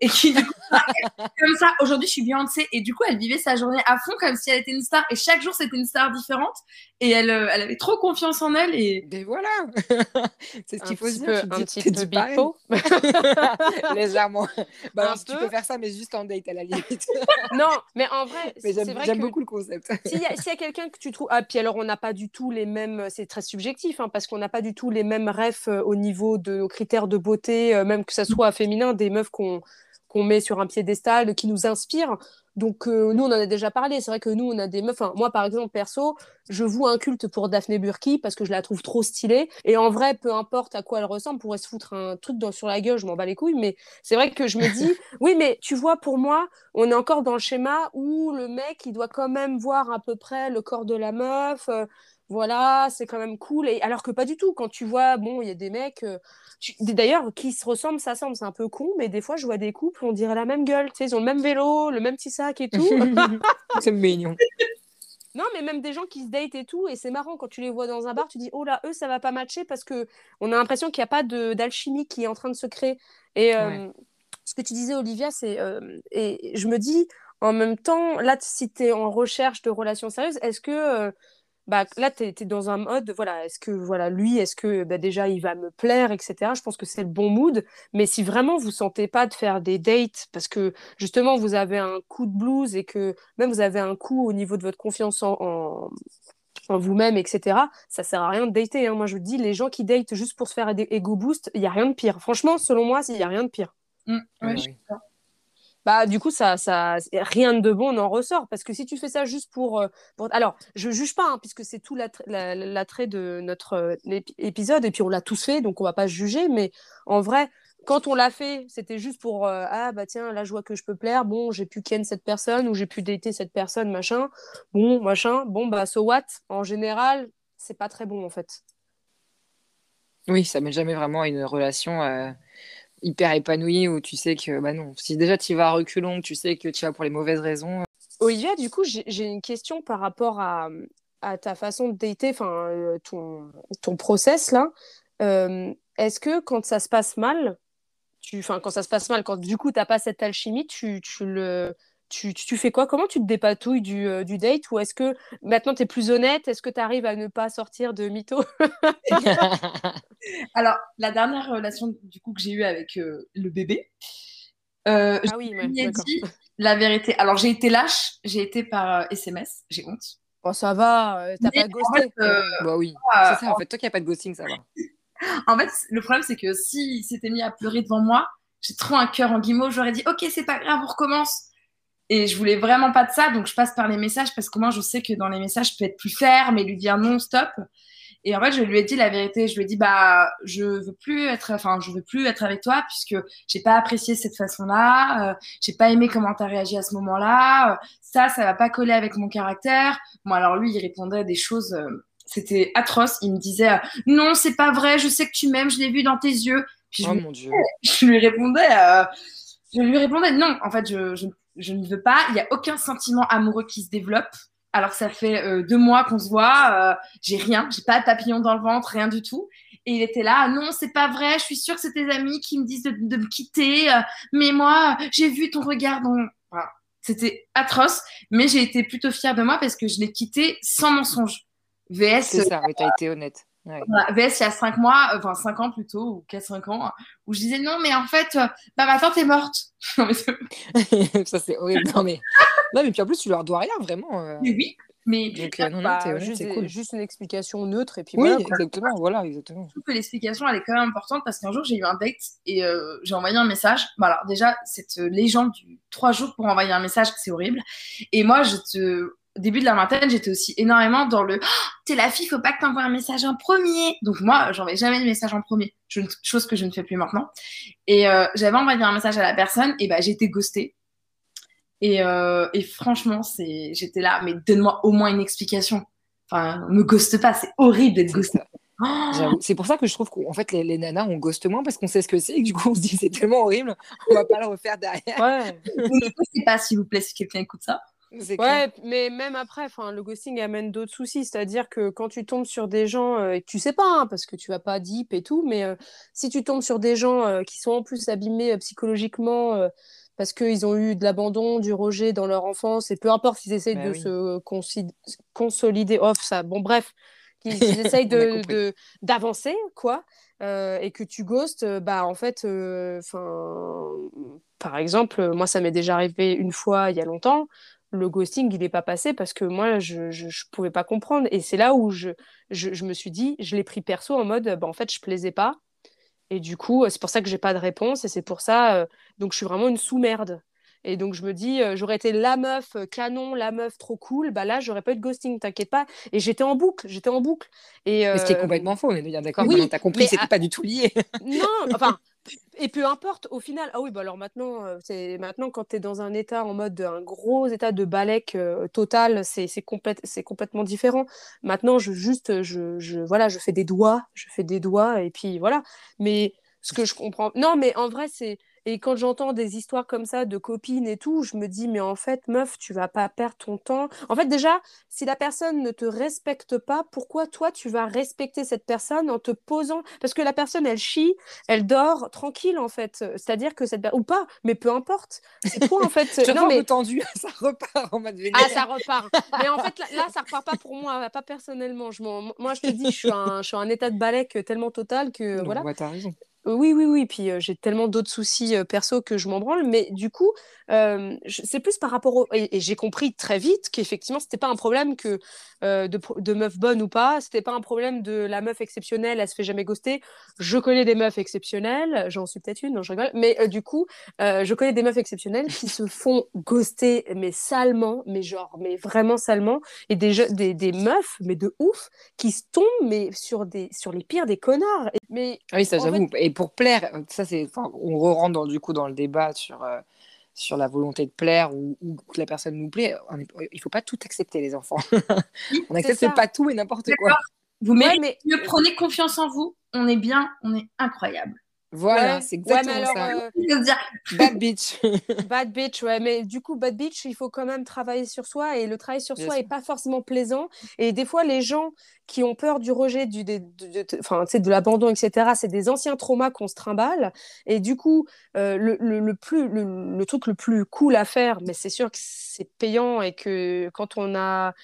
et qui du coup comme ça aujourd'hui je suis Beyoncé et du coup elle vivait sa journée à fond comme si elle était une star et chaque jour c'était une star différente et elle, euh, elle avait trop confiance en elle et Et voilà, c'est ce qu'il faut se dire. un petit peu bipo. Légèrement. Bah, tu peu. peux faire ça, mais juste en date à la limite. non, mais en vrai, mais c'est j'aime vrai j'aime que beaucoup le concept. s'il y a, s'il y a quelqu'un que tu trouves. Ah, puis alors, on n'a pas du tout les mêmes. C'est très subjectif, hein, parce qu'on n'a pas du tout les mêmes refs euh, au niveau de nos critères de beauté, euh, même que ça soit féminin, des meufs qu'on qu'on met sur un piédestal, qui nous inspirent. Donc, euh, nous, on en a déjà parlé. C'est vrai que nous, on a des meufs. Enfin, moi, par exemple, perso, je voue un culte pour Daphné Burki parce que je la trouve trop stylée. Et en vrai, peu importe à quoi elle ressemble, pourrait se foutre un truc dans, sur la gueule, je m'en bats les couilles. Mais c'est vrai que je me dis, oui, mais tu vois, pour moi, on est encore dans le schéma où le mec, il doit quand même voir à peu près le corps de la meuf. euh, voilà, c'est quand même cool. Et alors que pas du tout. Quand tu vois, bon, il y a des mecs, euh, tu- d'ailleurs, qui se ressemblent, ça semble, c'est un peu con, mais des fois, je vois des couples, on dirait la même gueule. Tu sais, ils ont le même vélo, le même petit sac et tout. c'est mignon. Non, mais même des gens qui se datent et tout, et c'est marrant quand tu les vois dans un bar, tu dis oh là, eux, ça va pas matcher parce que on a l'impression qu'il n'y a pas de d'alchimie qui est en train de se créer. Et euh, ce que tu disais, Olivia, c'est euh, et je me dis en même temps, là, si tu es en recherche de relations sérieuses, est-ce que bah, là, tu es, dans un mode, voilà, est-ce que voilà, lui, est-ce que bah, déjà il va me plaire, etc. Je pense que c'est le bon mood. Mais si vraiment vous sentez pas de faire des dates parce que justement vous avez un coup de blues et que même vous avez un coup au niveau de votre confiance en, en, en vous-même, etc., ça sert à rien de dater. hein. Moi, je vous dis, les gens qui datent juste pour se faire des ego boost, il y a rien de pire. Franchement, selon moi, il y a rien de pire. Mm, ouais, Ouais, je- oui. Bah, du coup, ça, rien de bon n'en ressort. Parce que si tu fais ça juste pour. euh. Alors, je juge pas, hein, puisque c'est tout l'attrait la- l'attrait de notre euh, épi- épisode, et puis on l'a tous fait, donc on va pas juger. Mais en vrai, quand on l'a fait, c'était juste pour. euh, ah, bah tiens, là, je vois que je peux plaire. Bon, j'ai pu ken cette personne, ou j'ai pu dater cette personne, machin. Bon, machin. Bon, bah, so what? En général, c'est pas très bon, en fait. Oui, ça mène jamais vraiment une relation hyper épanouie où tu sais que, bah non, si déjà tu vas à reculons, tu sais que tu vas pour les mauvaises raisons. Olivia, du coup, j'ai une question par rapport à, ta façon de dater, enfin, euh, ton, ton process là. Euh, Est-ce que quand ça se passe mal, tu, quand ça se passe mal, quand du coup tu n'as pas cette alchimie, tu, tu le, tu, tu, fais quoi? Comment tu te dépatouilles du, euh, du date? Ou est-ce que maintenant tu es plus honnête? Est-ce que tu arrives à ne pas sortir de mytho? Alors, la dernière relation du coup que j'ai eue avec euh, le bébé, euh, ah oui, je lui ai dit la vérité. Alors, j'ai été lâche, j'ai été par SMS, j'ai honte. Bon, ça va, t'as pas ghosté. bah oui, c'est ça, en fait, toi qui n'as pas de ghosting, ça va. en fait, le problème, c'est que s'il s'était mis à pleurer devant moi, j'ai trop un cœur en guimauve, j'aurais dit, ok, c'est pas grave, on recommence. Et je voulais vraiment pas de ça, donc je passe par les messages parce que moi, je sais que dans les messages, je peux être plus ferme et lui dire non, stop. Et en fait, je lui ai dit la vérité. Je lui ai dit, bah, je veux plus être, enfin, je veux plus être avec toi puisque j'ai pas apprécié cette façon-là. Euh, j'ai pas aimé comment tu as réagi à ce moment-là. Euh, ça, ça va pas coller avec mon caractère. Bon, alors lui, il répondait des choses, euh, c'était atroce. Il me disait, euh, non, c'est pas vrai. Je sais que tu m'aimes. Je l'ai vu dans tes yeux. Puis oh mon Dieu. Je lui répondais, je lui répondais, non. En fait, je, je je ne veux pas. Il n'y a aucun sentiment amoureux qui se développe. Alors ça fait euh, deux mois qu'on se voit, euh, j'ai rien, j'ai pas de papillon dans le ventre, rien du tout. Et il était là, non, c'est pas vrai, je suis sûre que c'est tes amis qui me disent de, me quitter, euh, mais moi, j'ai vu ton regard. C'était atroce, mais j'ai été plutôt fière de moi parce que je l'ai quitté sans mensonge. VS. C'est ça, mais t'as été honnête. VS, il y a 5 mois, enfin 5 ans plutôt, ou 4-5 ans, où je disais non, mais en fait, euh, bah, ma tante est morte. ça, c'est horrible. Non mais... non, mais puis en plus, tu leur dois rien, vraiment. Euh. Mais oui. Mais Donc, euh, non, non, honnête, juste, cool. juste, une explication neutre et puis oui, voilà. exactement, voilà, exactement. Je trouve que l'explication, elle est quand même importante parce qu'un jour, j'ai eu un date et j'ai envoyé un message. Bah, alors, déjà, cette légende du 3 jours pour envoyer un message, c'est horrible. Et moi, je te début de la vingtaine, j'étais aussi énormément dans le oh, t'es la fille, faut pas que t'envoies un message en premier. Donc moi, j'envoie jamais de message en premier, chose que je ne fais plus maintenant. Et euh, j'avais envoyé un message à la personne, et bah été ghostée. Et, euh, et franchement, c'est, j'étais là, mais donne-moi au moins une explication. Enfin, me ghoste pas, c'est horrible d'être ghostée. c'est pour ça que je trouve qu'en fait les, les, nanas on ghoste moins parce qu'on sait ce que c'est et du coup on se dit c'est tellement horrible on va pas le refaire derrière. Ouais. ne pas s'il vous plaît si quelqu'un écoute ça. Ouais, mais même après, le ghosting amène d'autres soucis. C'est-à-dire que quand tu tombes sur des gens euh, tu sais pas, hein, parce que tu vas pas deep et tout, mais euh, si tu tombes sur des gens euh, qui sont en plus abîmés psychologiquement parce qu'ils ont eu de l'abandon, du rejet dans leur enfance, et peu importe s'ils essayent bah de se consolider off ça, bon bref, qu'ils essayent de, d'avancer, quoi, et que tu ghostes, bah en fait, enfin par exemple, moi ça m'est déjà arrivé une fois il y a longtemps, le ghosting, il n'est pas passé parce que moi, je ne pouvais pas comprendre. Et c'est là où je, je, me suis dit, je l'ai pris perso en mode, bah, en fait, je plaisais pas. Et du coup, c'est pour ça que j'ai pas de réponse. Et c'est pour ça, euh, donc je suis vraiment une sous-merde. Et donc je me dis, euh, j'aurais été la meuf euh, canon, la meuf trop cool, bah là j'aurais pas eu de ghosting, t'inquiète pas. Et j'étais en boucle, j'étais en boucle. Et Ce qui est complètement faux, on est bien d'accord. Oui, t'as compris, c'était pas du tout lié. non, enfin, et peu importe, au final, ah oui, bah alors maintenant, euh, c'est maintenant quand tu es dans un état en mode un gros état de balèque euh, total, c'est complètement différent. Maintenant, je juste, je, je, voilà, je fais des doigts, je fais des doigts, et puis voilà. Mais ce que je comprends, non, mais en vrai, c'est et quand j'entends des histoires comme ça de copines et tout, je me dis, mais en fait, meuf, tu vas pas perdre ton temps. En fait, déjà, si la personne ne te respecte pas, pourquoi toi, tu vas respecter cette personne en te posant? Parce que la personne, elle chie, elle dort tranquille, en fait. C'est-à-dire que cette Ou pas, mais peu importe. C'est toi, en fait. non, mais tendu, ça repart en mode Ah, ça repart. mais en fait, là, là, ça repart pas pour moi, pas personnellement. Je moi, je te dis, je suis un, je suis un état de balèque tellement total que. voilà. Ouais, t'as raison. Oui, oui, oui. Puis j'ai tellement d'autres soucis perso que je m'en branle. Mais du coup, c'est plus par rapport au. Et, j'ai compris très vite qu'effectivement, c'était pas un problème que de, de, meuf bonne ou pas. C'était pas un problème de la meuf exceptionnelle, elle se fait jamais ghoster. Je connais des meufs exceptionnelles. J'en suis peut-être une, non, je rigole. Mais du coup, je connais des meufs exceptionnelles qui se font ghoster, mais salement, mais genre, mais vraiment salement. Et des, des, des meufs, mais de ouf, qui se tombent, mais sur, des, sur les pires des connards. Mais, ah oui, ça j'avoue pour plaire, ça c'est, on re rentre dans, du coup dans le débat sur, euh, sur la volonté de plaire ou, que la personne nous plaît. il faut pas tout accepter les enfants. on n'accepte pas tout et n'importe quoi. Vous mais... prenez confiance en vous, on est bien, on est incroyable. Voilà, Ouais. c'est Ouais, exactement mais alors, ça. euh, Bad bitch. Bad bitch, ouais, mais du coup, bad bitch, il faut quand même travailler sur soi et le travail sur Bien soi sûr. est pas forcément plaisant. Et des fois, les gens qui ont peur du rejet, du, des- de, de- de- enfin, tu sais, de l'abandon, etc., c'est des anciens traumas qu'on se trimballe. Et du coup, euh, le, le, le plus, le, le truc le plus cool à faire, mais c'est sûr que c'est payant et que quand on a.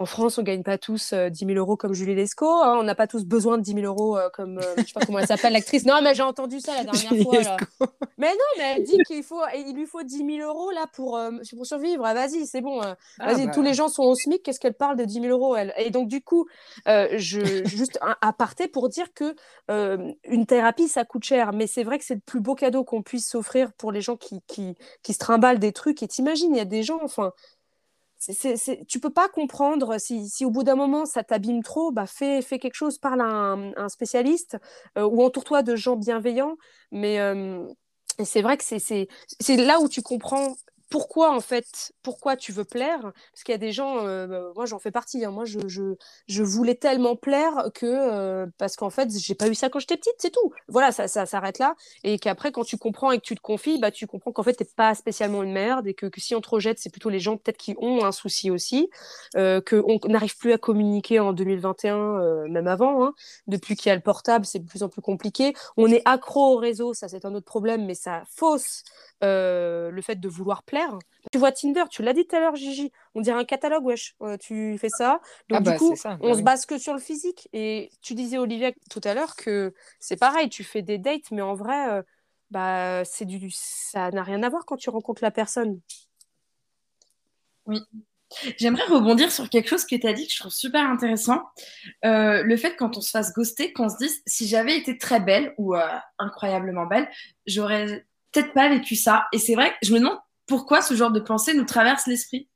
En France, on gagne pas tous euh, 10 000 euros comme Julie Lescaut. hein. On n'a pas tous besoin de 10 000 euros euh, comme, euh, je sais pas comment elle s'appelle, l'actrice. Non, mais j'ai entendu ça la dernière Julie fois. là. Mais non, mais elle dit qu'il faut, il lui faut 10 000 euros là pour, euh, pour survivre. Ah, vas-y, c'est bon. euh, Ah, vas-y, bah. tous les gens sont au SMIC. Qu'est-ce qu'elle parle de 10 000 euros elle? Et donc, du coup, euh, je, juste un aparté pour dire que euh, une thérapie, ça coûte cher. Mais c'est vrai que c'est le plus beau cadeau qu'on puisse s'offrir pour les gens qui, qui, qui se trimballent des trucs. Et t'imagines, il y a des gens, enfin. Tu peux pas comprendre si, si au bout d'un moment ça t'abîme trop, bah fais, fais quelque chose, parle à un, spécialiste euh, ou entoure-toi de gens bienveillants. Mais euh, c'est vrai que c'est c'est là où tu comprends pourquoi en fait pourquoi tu veux plaire? Parce qu'il y a des gens euh, bah, moi j'en fais partie hein. moi je, je, je voulais tellement plaire que euh, parce qu'en fait j'ai pas eu ça quand j'étais petite c'est tout voilà ça, ça s'arrête là et qu'après quand tu comprends et que tu te confies bah tu comprends qu'en fait t'es pas spécialement une merde et que, que si on te rejette c'est plutôt les gens peut-être qui ont un souci aussi euh, qu'on n'arrive plus à communiquer en 2021 euh, même avant hein. depuis qu'il y a le portable c'est de plus en plus compliqué on est accro au réseau ça c'est un autre problème mais ça fausse euh, le fait de vouloir plaire. Tu vois Tinder, tu l'as dit tout à l'heure, Gigi, on dirait un catalogue, wesh. Euh, tu fais ça. Donc, Ah du bah, coup, ça, on bah se oui. base que sur le physique. Et tu disais, Olivia, tout à l'heure, que c'est pareil, tu fais des dates, mais en vrai, euh, bah, c'est du... ça n'a rien à voir quand tu rencontres la personne. J'aimerais rebondir sur quelque chose que tu as dit que je trouve super intéressant. Euh, le fait quand on se fasse ghoster, qu'on se dise si j'avais été très belle ou euh, incroyablement belle, j'aurais peut-être pas vécu ça. Et c'est vrai, je me demande pourquoi ce genre de pensée nous traverse l'esprit.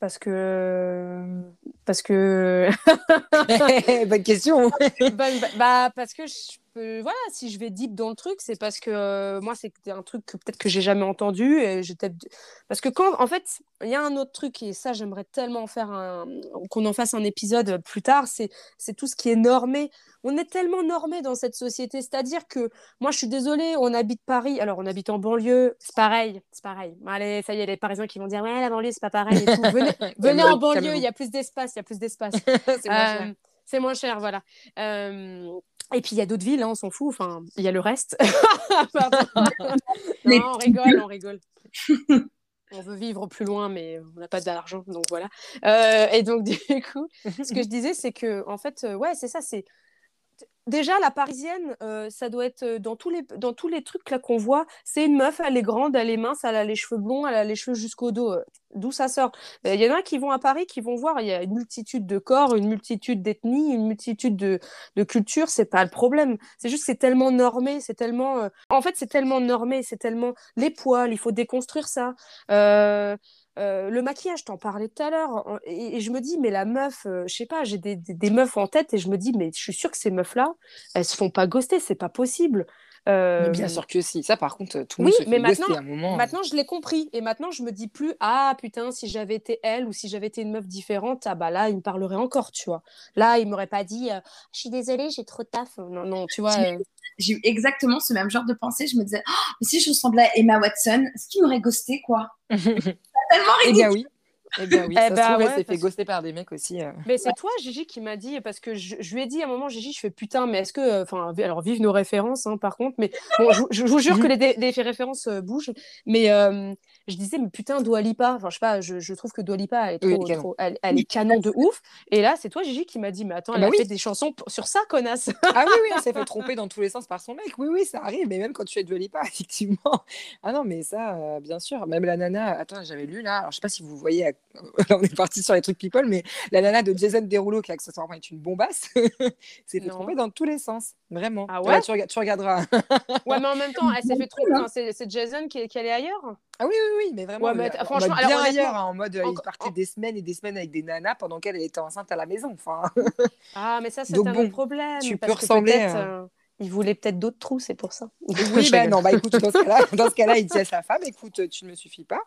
Parce que. Parce que. Bonne question. bah, bah, bah, parce que je peux, voilà, si je vais deep dans le truc, c'est parce que euh, moi, c'était un truc que peut-être que j'ai jamais entendu. Et j'étais... Parce que quand, en fait, il y a un autre truc, et ça, j'aimerais tellement faire un... qu'on en fasse un épisode plus tard, c'est, c'est tout ce qui est normé. On est tellement normé dans cette société. C'est-à-dire que, moi, je suis désolée, on habite Paris, alors on habite en banlieue, c'est pareil, c'est pareil. Allez, ça y est, les Parisiens qui vont dire, ouais, la banlieue, c'est pas pareil et tout. Venez, venez en banlieue, il y a plus d'espace, il y a plus d'espace. c'est moins cher. Euh, c'est moins cher, voilà. Euh, et puis il y a d'autres villes, hein, on s'en fout. Enfin, il y a le reste. Non, on rigole, on rigole. On veut vivre plus loin, mais on n'a pas d'argent, donc voilà. Euh, et donc du coup, ce que je disais, c'est que en fait, euh, ouais, c'est ça, c'est déjà la parisienne, euh, ça doit être euh, dans tous les dans tous les trucs là qu'on voit, c'est une meuf, elle est grande, elle est mince, elle a les cheveux blonds, elle a les cheveux jusqu'au dos. euh, D'où ça sort Euh, Il y en a qui vont à Paris, qui vont voir, il y a une multitude de corps, une multitude d'ethnies, une multitude de, de cultures, c'est pas le problème. C'est juste que c'est tellement normé, c'est tellement. euh, En fait, c'est tellement normé, c'est tellement. Les poils, il faut déconstruire ça. Euh, le maquillage, t'en parlais tout à l'heure, et, et je me dis, mais la meuf, euh, je sais pas, j'ai des, des, des meufs en tête et je me dis, mais je suis sûre que ces meufs-là, elles se font pas ghoster, c'est pas possible. Euh, Mais bien sûr que si. Ça, par contre, tout le monde oui, se mais fait maintenant- à un moment. Maintenant, je l'ai compris. Et maintenant, je me dis plus, ah putain, si j'avais été elle ou si j'avais été une meuf différente, ah bah là, il me parlerait encore, tu vois. Là, il m'aurait pas dit, euh, je suis désolée, j'ai trop de taf. Non, non, tu vois. J'ai- euh, J'ai eu exactement ce même genre de pensée. Je me disais, Oh, mais si je ressemblais à Emma Watson, est-ce qu'il m'aurait ghosté, quoi? Tellement ridicule. bien oui. Eh bien oui. Eh ça se bah elle s'est fait ghoster par des mecs aussi. euh. Mais c'est toi, Gigi, qui m'a dit, parce que je, je lui ai dit à un moment, Gigi, je fais putain, mais est-ce que. euh, Enfin, alors vive nos références, hein, par contre, mais bon, je, je vous jure que les, les références euh, bougent, mais euh, je disais, mais putain, Dua Lipa, enfin, je sais pas, je, je trouve que Dua Lipa, elle est, trop, elle est canon. trop- elle, elle est canon de ouf, et là, c'est toi, Gigi, qui m'a dit, mais attends, Ah elle bah a oui. fait des chansons pour- sur ça, connasse. Ah oui, oui, elle s'est fait tromper dans tous les sens par son mec. Oui, oui, ça arrive. Mais même quand tu es de Lipa, effectivement. Ah non, mais ça, euh, bien sûr. Même la nana, attends, j'avais lu là. Alors, je sais pas si vous voyez, à- on est parti sur les trucs people, mais la nana de Jason Derulo, qui accessoirement est une bombasse, s'est fait tromper dans tous les sens. Vraiment. Ah Ouais, ouais tu, rega- tu regarderas. Ouais, mais en même temps, elle s'est fait tromper, enfin, c'est Jason qui, est- qui allait ailleurs. Ah oui, oui, oui, mais vraiment. Ouais, mais euh, en franchement, mode bien ailleurs, hein, en mode, euh, il partait en- des semaines et des semaines avec des nanas pendant qu'elle était enceinte à la maison. Enfin, Ah, mais ça, c'est un bon, problème. tu parce peux ressembler à- euh, il voulait peut-être d'autres trous, c'est pour ça. Oui, ben non, bah écoute, dans ce cas-là, dans ce cas-là, il dit à sa femme, écoute, tu ne me suffis pas.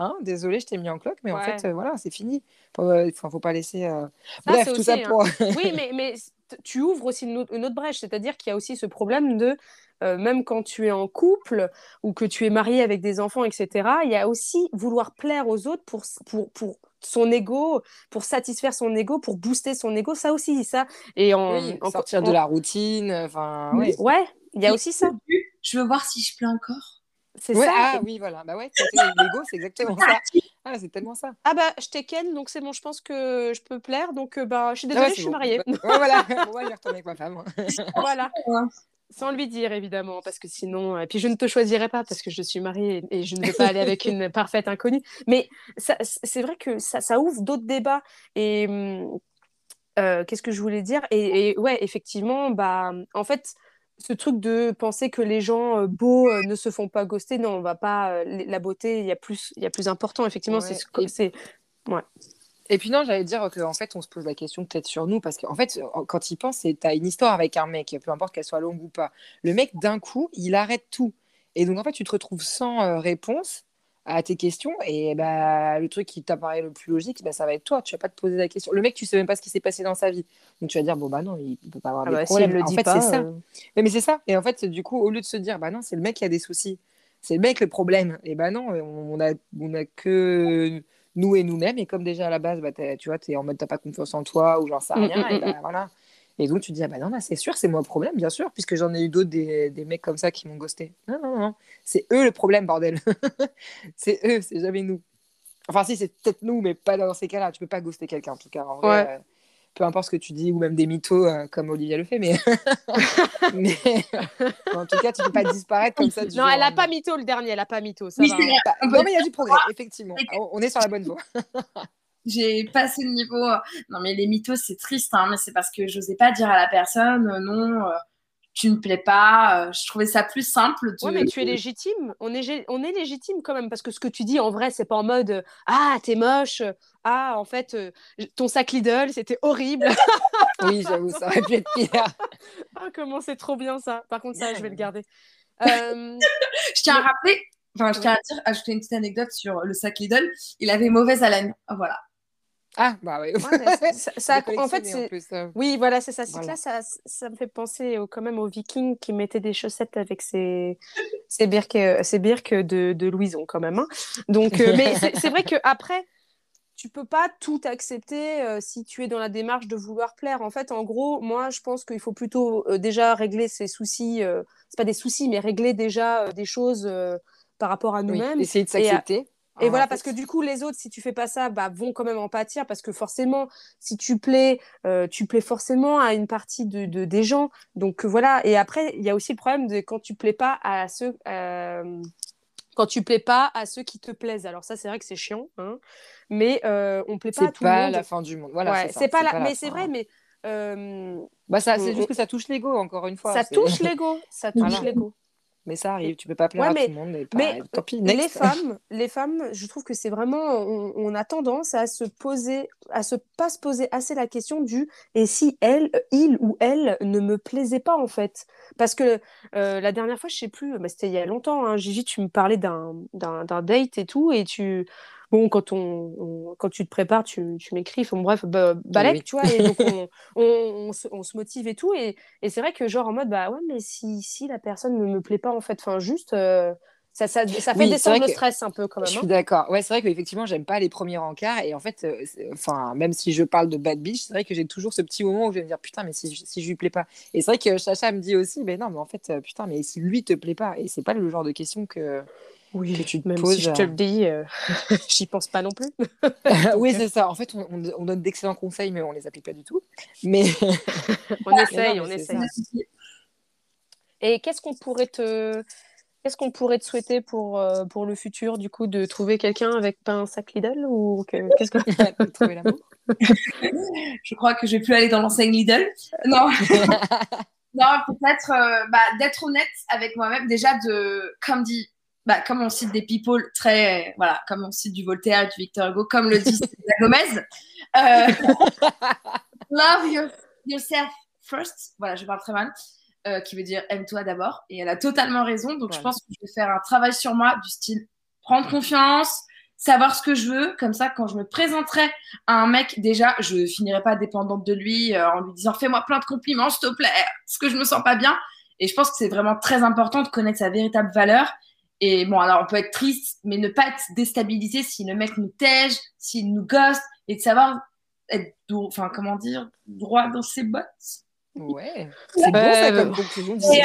Hein, désolé, je t'ai mis en cloque, mais en fait, euh, voilà, c'est fini. Euh, enfin, faut pas laisser. euh, Ça, Bref, tout aussi, ça hein. pour. Oui, mais, tu ouvres aussi une autre, une autre brèche, c'est-à-dire qu'il y a aussi ce problème de même quand tu es en couple ou que tu es marié avec des enfants, etc., il y a aussi vouloir plaire aux autres pour, pour, pour son ego, pour satisfaire son ego, pour booster son ego, ça aussi, ça. Et en, sortir de la routine, enfin, ouais. Ouais, il y a aussi ça. Je veux voir si je plais encore. C'est ça. Ah oui, voilà. Bah ouais, l'ego, c'est exactement ça. Ah, c'est tellement ça. Ah bah, je t'ai ken, donc c'est bon, je pense que je peux plaire. Donc, euh, bah, je suis désolée, je suis mariée. Ouais, voilà, moi, je vais retourner avec ma femme. voilà. Sans lui dire, évidemment, parce que sinon. Et puis, je ne te choisirai pas parce que je suis mariée et je ne vais pas aller avec une parfaite inconnue. Mais c'est vrai que ça, ça ouvre d'autres débats. Et hum, euh, qu'est-ce que je voulais dire? Et, et, ouais, effectivement, bah, en fait ce truc de penser que les gens euh, beaux euh, ne se font pas ghoster, non, on va pas. Euh, la beauté, il y a plus, il y a plus important. Effectivement, c'est c'est ouais. Et puis non, j'allais dire qu'en fait, on se pose la question peut-être sur nous, parce qu'en fait, quand il pense, tu as une histoire avec un mec, peu importe qu'elle soit longue ou pas. Le mec, d'un coup, il arrête tout. Et donc, en fait, tu te retrouves sans réponse à tes questions et bah, le truc qui t'apparaît le plus logique, bah, ça va être toi. Tu vas pas te poser la question. Le mec, tu sais même pas ce qui s'est passé dans sa vie. Donc tu vas dire, bon, bah non, il, peut pas avoir ah des bah, problèmes. le en fait, c'est ça. Euh. Mais, c'est ça. Et en fait, du coup, au lieu de se dire, bah non, c'est le mec qui a des soucis, c'est le mec le problème. Et bah non, on a, on a que nous et nous-mêmes. Et comme déjà à la base, bah, tu vois, tu es en mode, t'as pas confiance en toi ou j'en sais mm, rien. Mm, et bah, mm, voilà. Et donc, tu te dis, ah bah non, c'est sûr, c'est moi le problème, bien sûr, puisque j'en ai eu d'autres, des, des, mecs comme ça qui m'ont ghosté. Non, non, non, c'est eux le problème, bordel. c'est eux, c'est jamais nous. Enfin, si, c'est peut-être nous, mais pas dans ces cas-là. Tu peux pas ghoster quelqu'un, en tout cas. En vrai, euh, peu importe ce que tu dis, ou même des mythos euh, comme Olivia le fait, mais, mais en tout cas, tu peux pas disparaître comme ça. non, elle a pas mytho le dernier, elle a pas mytho. Ça va. Bah, non, mais il y a du progrès, effectivement. On est sur la bonne voie. J'ai passé le niveau. Euh, non, mais les mythos, c'est triste, hein, mais c'est parce que je n'osais pas dire à la personne euh, non, euh, tu ne plais pas. je trouvais ça plus simple. De... mais tu es légitime. On est, on est légitime quand même, parce que ce que tu dis en vrai, c'est pas en mode ah, t'es moche. Ah, en fait, ton sac Lidl, c'était horrible. oui, j'avoue, ça aurait pu être pire. ah, comment c'est trop bien ça. Par contre, ça, je vais le garder. je tiens à rappeler Enfin, je tiens à dire, ajouter une petite anecdote sur le sac Lidl. Il avait mauvaise haleine. Voilà. Ah, bah oui. ça, en fait, c'est. Oui, voilà, c'est ça. Là, ça, ça, me fait penser au, quand même aux Vikings qui mettaient des chaussettes avec ces, ces birques, ces birques de, de Louison, quand même. Hein. Donc, euh, mais c'est vrai qu'après, tu peux pas tout accepter euh, si tu es dans la démarche de vouloir plaire. En fait, en gros, moi, je pense qu'il faut plutôt euh, déjà régler ses soucis. c'est pas des soucis, mais régler déjà des choses par rapport à nous-mêmes. essayer de s'accepter. Et ah, voilà, parce que du coup, les autres, si tu fais pas ça, bah, vont quand même en pâtir, parce que forcément, si tu plais, euh, tu plais forcément à une partie de, de des gens. Donc euh, voilà. Et après, il y a aussi le problème de quand tu plais pas à ceux, euh, quand tu plais pas à ceux qui te plaisent. Alors ça, c'est vrai que c'est chiant, hein, mais euh, on plaît pas à tout le monde. C'est pas la fin du monde. Voilà. c'est pas, la... mais c'est vrai, mais bah ça, c'est juste que ça touche l'ego, encore une fois. Ça touche l'ego, ça touche l'ego mais ça arrive. Tu peux pas plaire à tout le monde. Mais, les femmes, les femmes, je trouve que c'est vraiment, on, a tendance à se poser, à se pas se poser assez la question du et si elle, il ou elle ne me plaisait pas en fait? Parce que euh, la dernière fois, je sais plus, bah, c'était il y a longtemps. Hein, Gigi, tu me parlais d'un date et tout, et tu bon, quand, on, quand tu te prépares, tu, tu m'écris, enfin, bref, bah, balèque, tu vois, et donc on, se, on, se, motive et tout. Et, et c'est vrai que, genre, en mode, bah ouais, mais si, si la personne ne me plaît pas, en fait, enfin, juste. Euh, ça, ça, ça, fait descendre le stress un peu quand même. Je suis hein. d'accord. Ouais, c'est vrai qu'effectivement, j'aime pas les premiers rencarts. Et en fait, euh, enfin, même si je parle de bad bitch, c'est vrai que j'ai toujours ce petit moment où je vais me dire putain, mais si, si je lui plais pas. Et c'est vrai que Chacha me dit aussi, mais non, mais en fait, euh, putain, mais si lui te plaît pas. Et c'est pas le genre de question que oui, que tu te même si je te le dis, euh, j'y pense pas non plus. oui, c'est ça. En fait, on, on donne d'excellents conseils, mais on les applique pas du tout. Mais on essaye, on essaye. Et qu'est-ce qu'on pourrait te Qu'est-ce qu'on pourrait te souhaiter pour, euh, pour le futur, du coup, de trouver quelqu'un avec pas un sac Lidl ou qu'est-ce que trouver l'amour Je crois que je vais plus aller dans l'enseigne Lidl. Non. non, peut-être euh, bah, d'être honnête avec moi-même. Déjà, de, comme dit bah, comme on cite des people très, voilà, comme on cite du Voltaire et du Victor Hugo, comme le dit Gomez, euh, love yourself first. Voilà, je parle très mal. Euh, qui veut dire aime-toi d'abord. Et elle a totalement raison. Donc, je pense que je vais faire un travail sur moi du style prendre confiance, savoir ce que je veux. Comme ça, quand je me présenterai à un mec, déjà, je finirai pas dépendante de lui euh, en lui disant fais-moi plein de compliments, s'il te plaît, parce que je me sens pas bien. Et je pense que c'est vraiment très important de connaître sa véritable valeur. Et bon, alors on peut être triste, mais ne pas être déstabilisé si le mec nous tège, s'il nous ghost, et de savoir être, enfin, comment dire, droit dans ses bottes. Ouais, c'est bon ça comme conclusion. C'est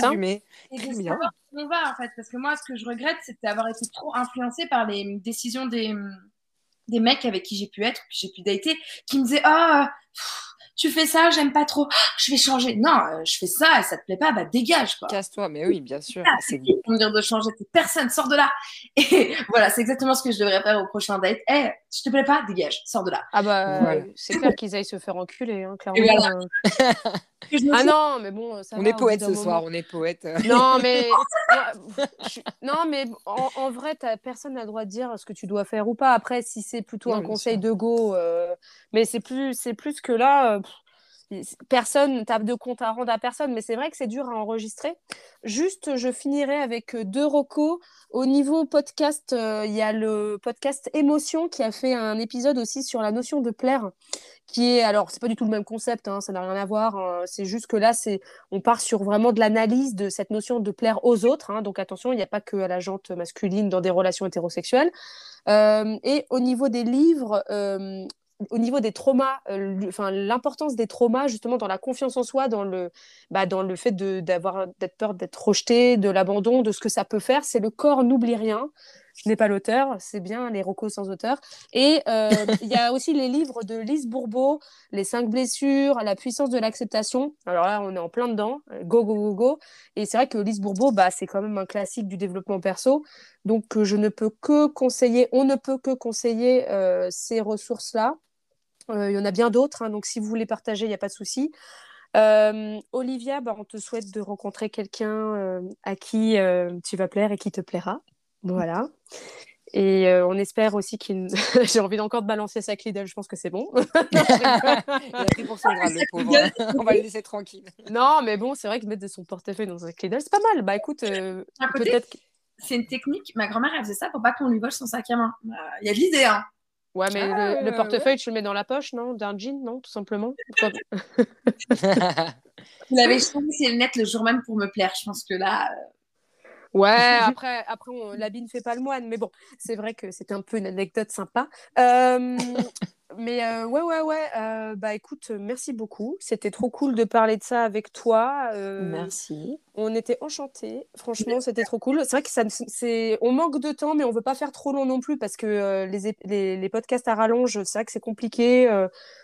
ça. Et de bien. on va en fait, parce que moi, ce que je regrette, c'est d'avoir été trop influencée par les décisions des, des mecs avec qui j'ai pu être, que j'ai pu dater, qui me disaient ah tu fais ça, j'aime pas trop, je vais changer. Non, euh, je fais ça et ça te plaît pas, bah dégage quoi. Casse-toi, mais oui, bien sûr. Ah, c'est dire de changer Personne, sort de là. Et voilà, c'est exactement ce que je devrais faire au prochain date. Eh, hey, je te plaît pas, dégage, sors de là. Ah bah, c'est clair qu'ils aillent se faire enculer, hein, clairement. Euh. ah non, mais bon, ça On est poète ce soir, on est poète. Non, mais, non, mais en, vrai, personne n'a le droit de dire ce que tu dois faire ou pas. Après, si c'est plutôt un conseil de go, euh, mais c'est plus, c'est plus que là. Personne tape de compte à rendre à personne, mais c'est vrai que c'est dur à enregistrer. Juste, je finirai avec deux recos. Au niveau podcast, euh, il y a le podcast Émotion qui a fait un épisode aussi sur la notion de plaire, qui est alors c'est pas du tout le même concept, hein, ça n'a rien à voir. Hein. c'est juste que là, on part sur vraiment de l'analyse de cette notion de plaire aux autres. Hein. donc attention, il n'y a pas que à la jante masculine dans des relations hétérosexuelles. Euh, et au niveau des livres, euh, au niveau des traumas, euh, enfin l'importance des traumas justement dans la confiance en soi, dans le, bah, dans le fait d'avoir d'être peur d'être rejeté, de l'abandon, de ce que ça peut faire, c'est le corps n'oublie rien. Je n'ai pas l'auteur, c'est bien les rocos sans auteur. Et euh, il y a aussi les livres de Lise Bourbeau, Les cinq blessures, La puissance de l'acceptation. Alors là, on est en plein dedans, go, go, go, go. Et c'est vrai que Lise Bourbeau, bah, c'est quand même un classique du développement perso. Donc je ne peux que conseiller, on ne peut que conseiller euh, ces ressources-là. Euh, il y en a bien d'autres, hein, donc si vous voulez partager, il n'y a pas de souci. Euh, Olivia, bah, on te souhaite de rencontrer quelqu'un euh, à qui tu vas plaire et qui te plaira. Voilà. Et on espère aussi qu'il. J'ai envie encore de balancer sa Lidl, je pense que c'est bon. il a pris pour son le pauvre. on va le laisser tranquille. Non, mais bon, c'est vrai que mettre de son portefeuille dans un Lidl, c'est pas mal. Bah écoute, peut-être. C'est une technique. Ma grand-mère, elle faisait ça pour pas qu'on lui vole son sac à main. Bah, il y a de l'idée, hein. Ouais, mais le, ah, portefeuille, tu le mets dans la poche, non? D'un jean, non Tout simplement. Vous l'avez changé ses lunettes le jour même pour me plaire. Je pense que là. Euh, ouais, après, après l'habit ne fait pas le moine. Mais bon, c'est vrai que c'était un peu une anecdote sympa. Euh, mais euh, ouais, ouais, ouais. Euh, bah écoute, merci beaucoup. C'était trop cool de parler de ça avec toi. Euh, merci. On était enchantés. Franchement, c'était trop cool. C'est vrai que ça, c'est, on manque de temps, mais on veut pas faire trop long non plus parce que les, les, les, podcasts à rallonge, c'est vrai que c'est compliqué.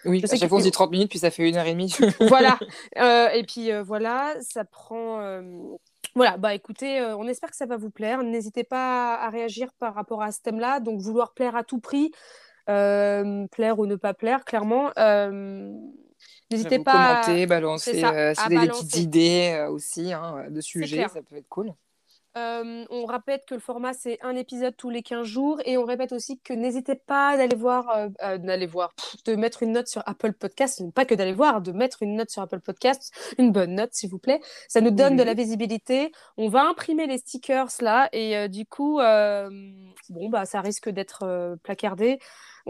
oui, à chaque fois on dit 30 minutes, puis ça fait une heure et demie. voilà. et puis voilà, ça prend. Voilà, bah écoutez, on espère que ça va vous plaire. N'hésitez pas à réagir par rapport à ce thème-là. Donc, vouloir plaire à tout prix, plaire ou ne pas plaire, clairement. Euh, n'hésitez pas à commenter, balancer, euh, si avez des petites idées aussi hein, de sujets, ça peut être cool. on répète que le format c'est un épisode tous les 15 jours et on répète aussi que n'hésitez pas d'aller voir, d'aller voir, de mettre une note sur Apple Podcast, pas que d'aller voir, de mettre une note sur Apple Podcast, une bonne note s'il vous plaît. Ça nous donne de la visibilité. On va imprimer les stickers là et du coup, bon bah ça risque d'être placardé.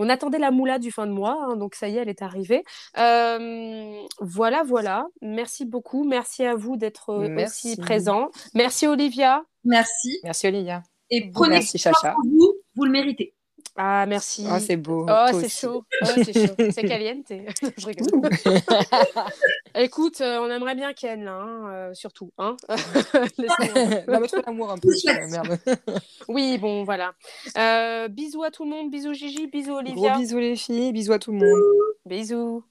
On attendait la moula du fin de mois, hein, donc ça y est, elle est arrivée. Euh, voilà, voilà. Merci beaucoup. Merci à vous d'être euh, aussi présent. Merci Olivia. Merci. Merci Olivia. Et prenez soin de vous, vous le méritez. Ah, merci. Oh, c'est beau. Oh, c'est chaud. Oh, c'est chaud. c'est caliente. Je rigole. Écoute, euh, on aimerait bien Ken, là, hein, euh, surtout. Hein non, mais l'amour un peu. merde. oui, bon, voilà. Euh, bisous à tout le monde. Bisous Gigi. Bisous Olivia. Gros bisous les filles. Bisous à tout le monde. Bisous.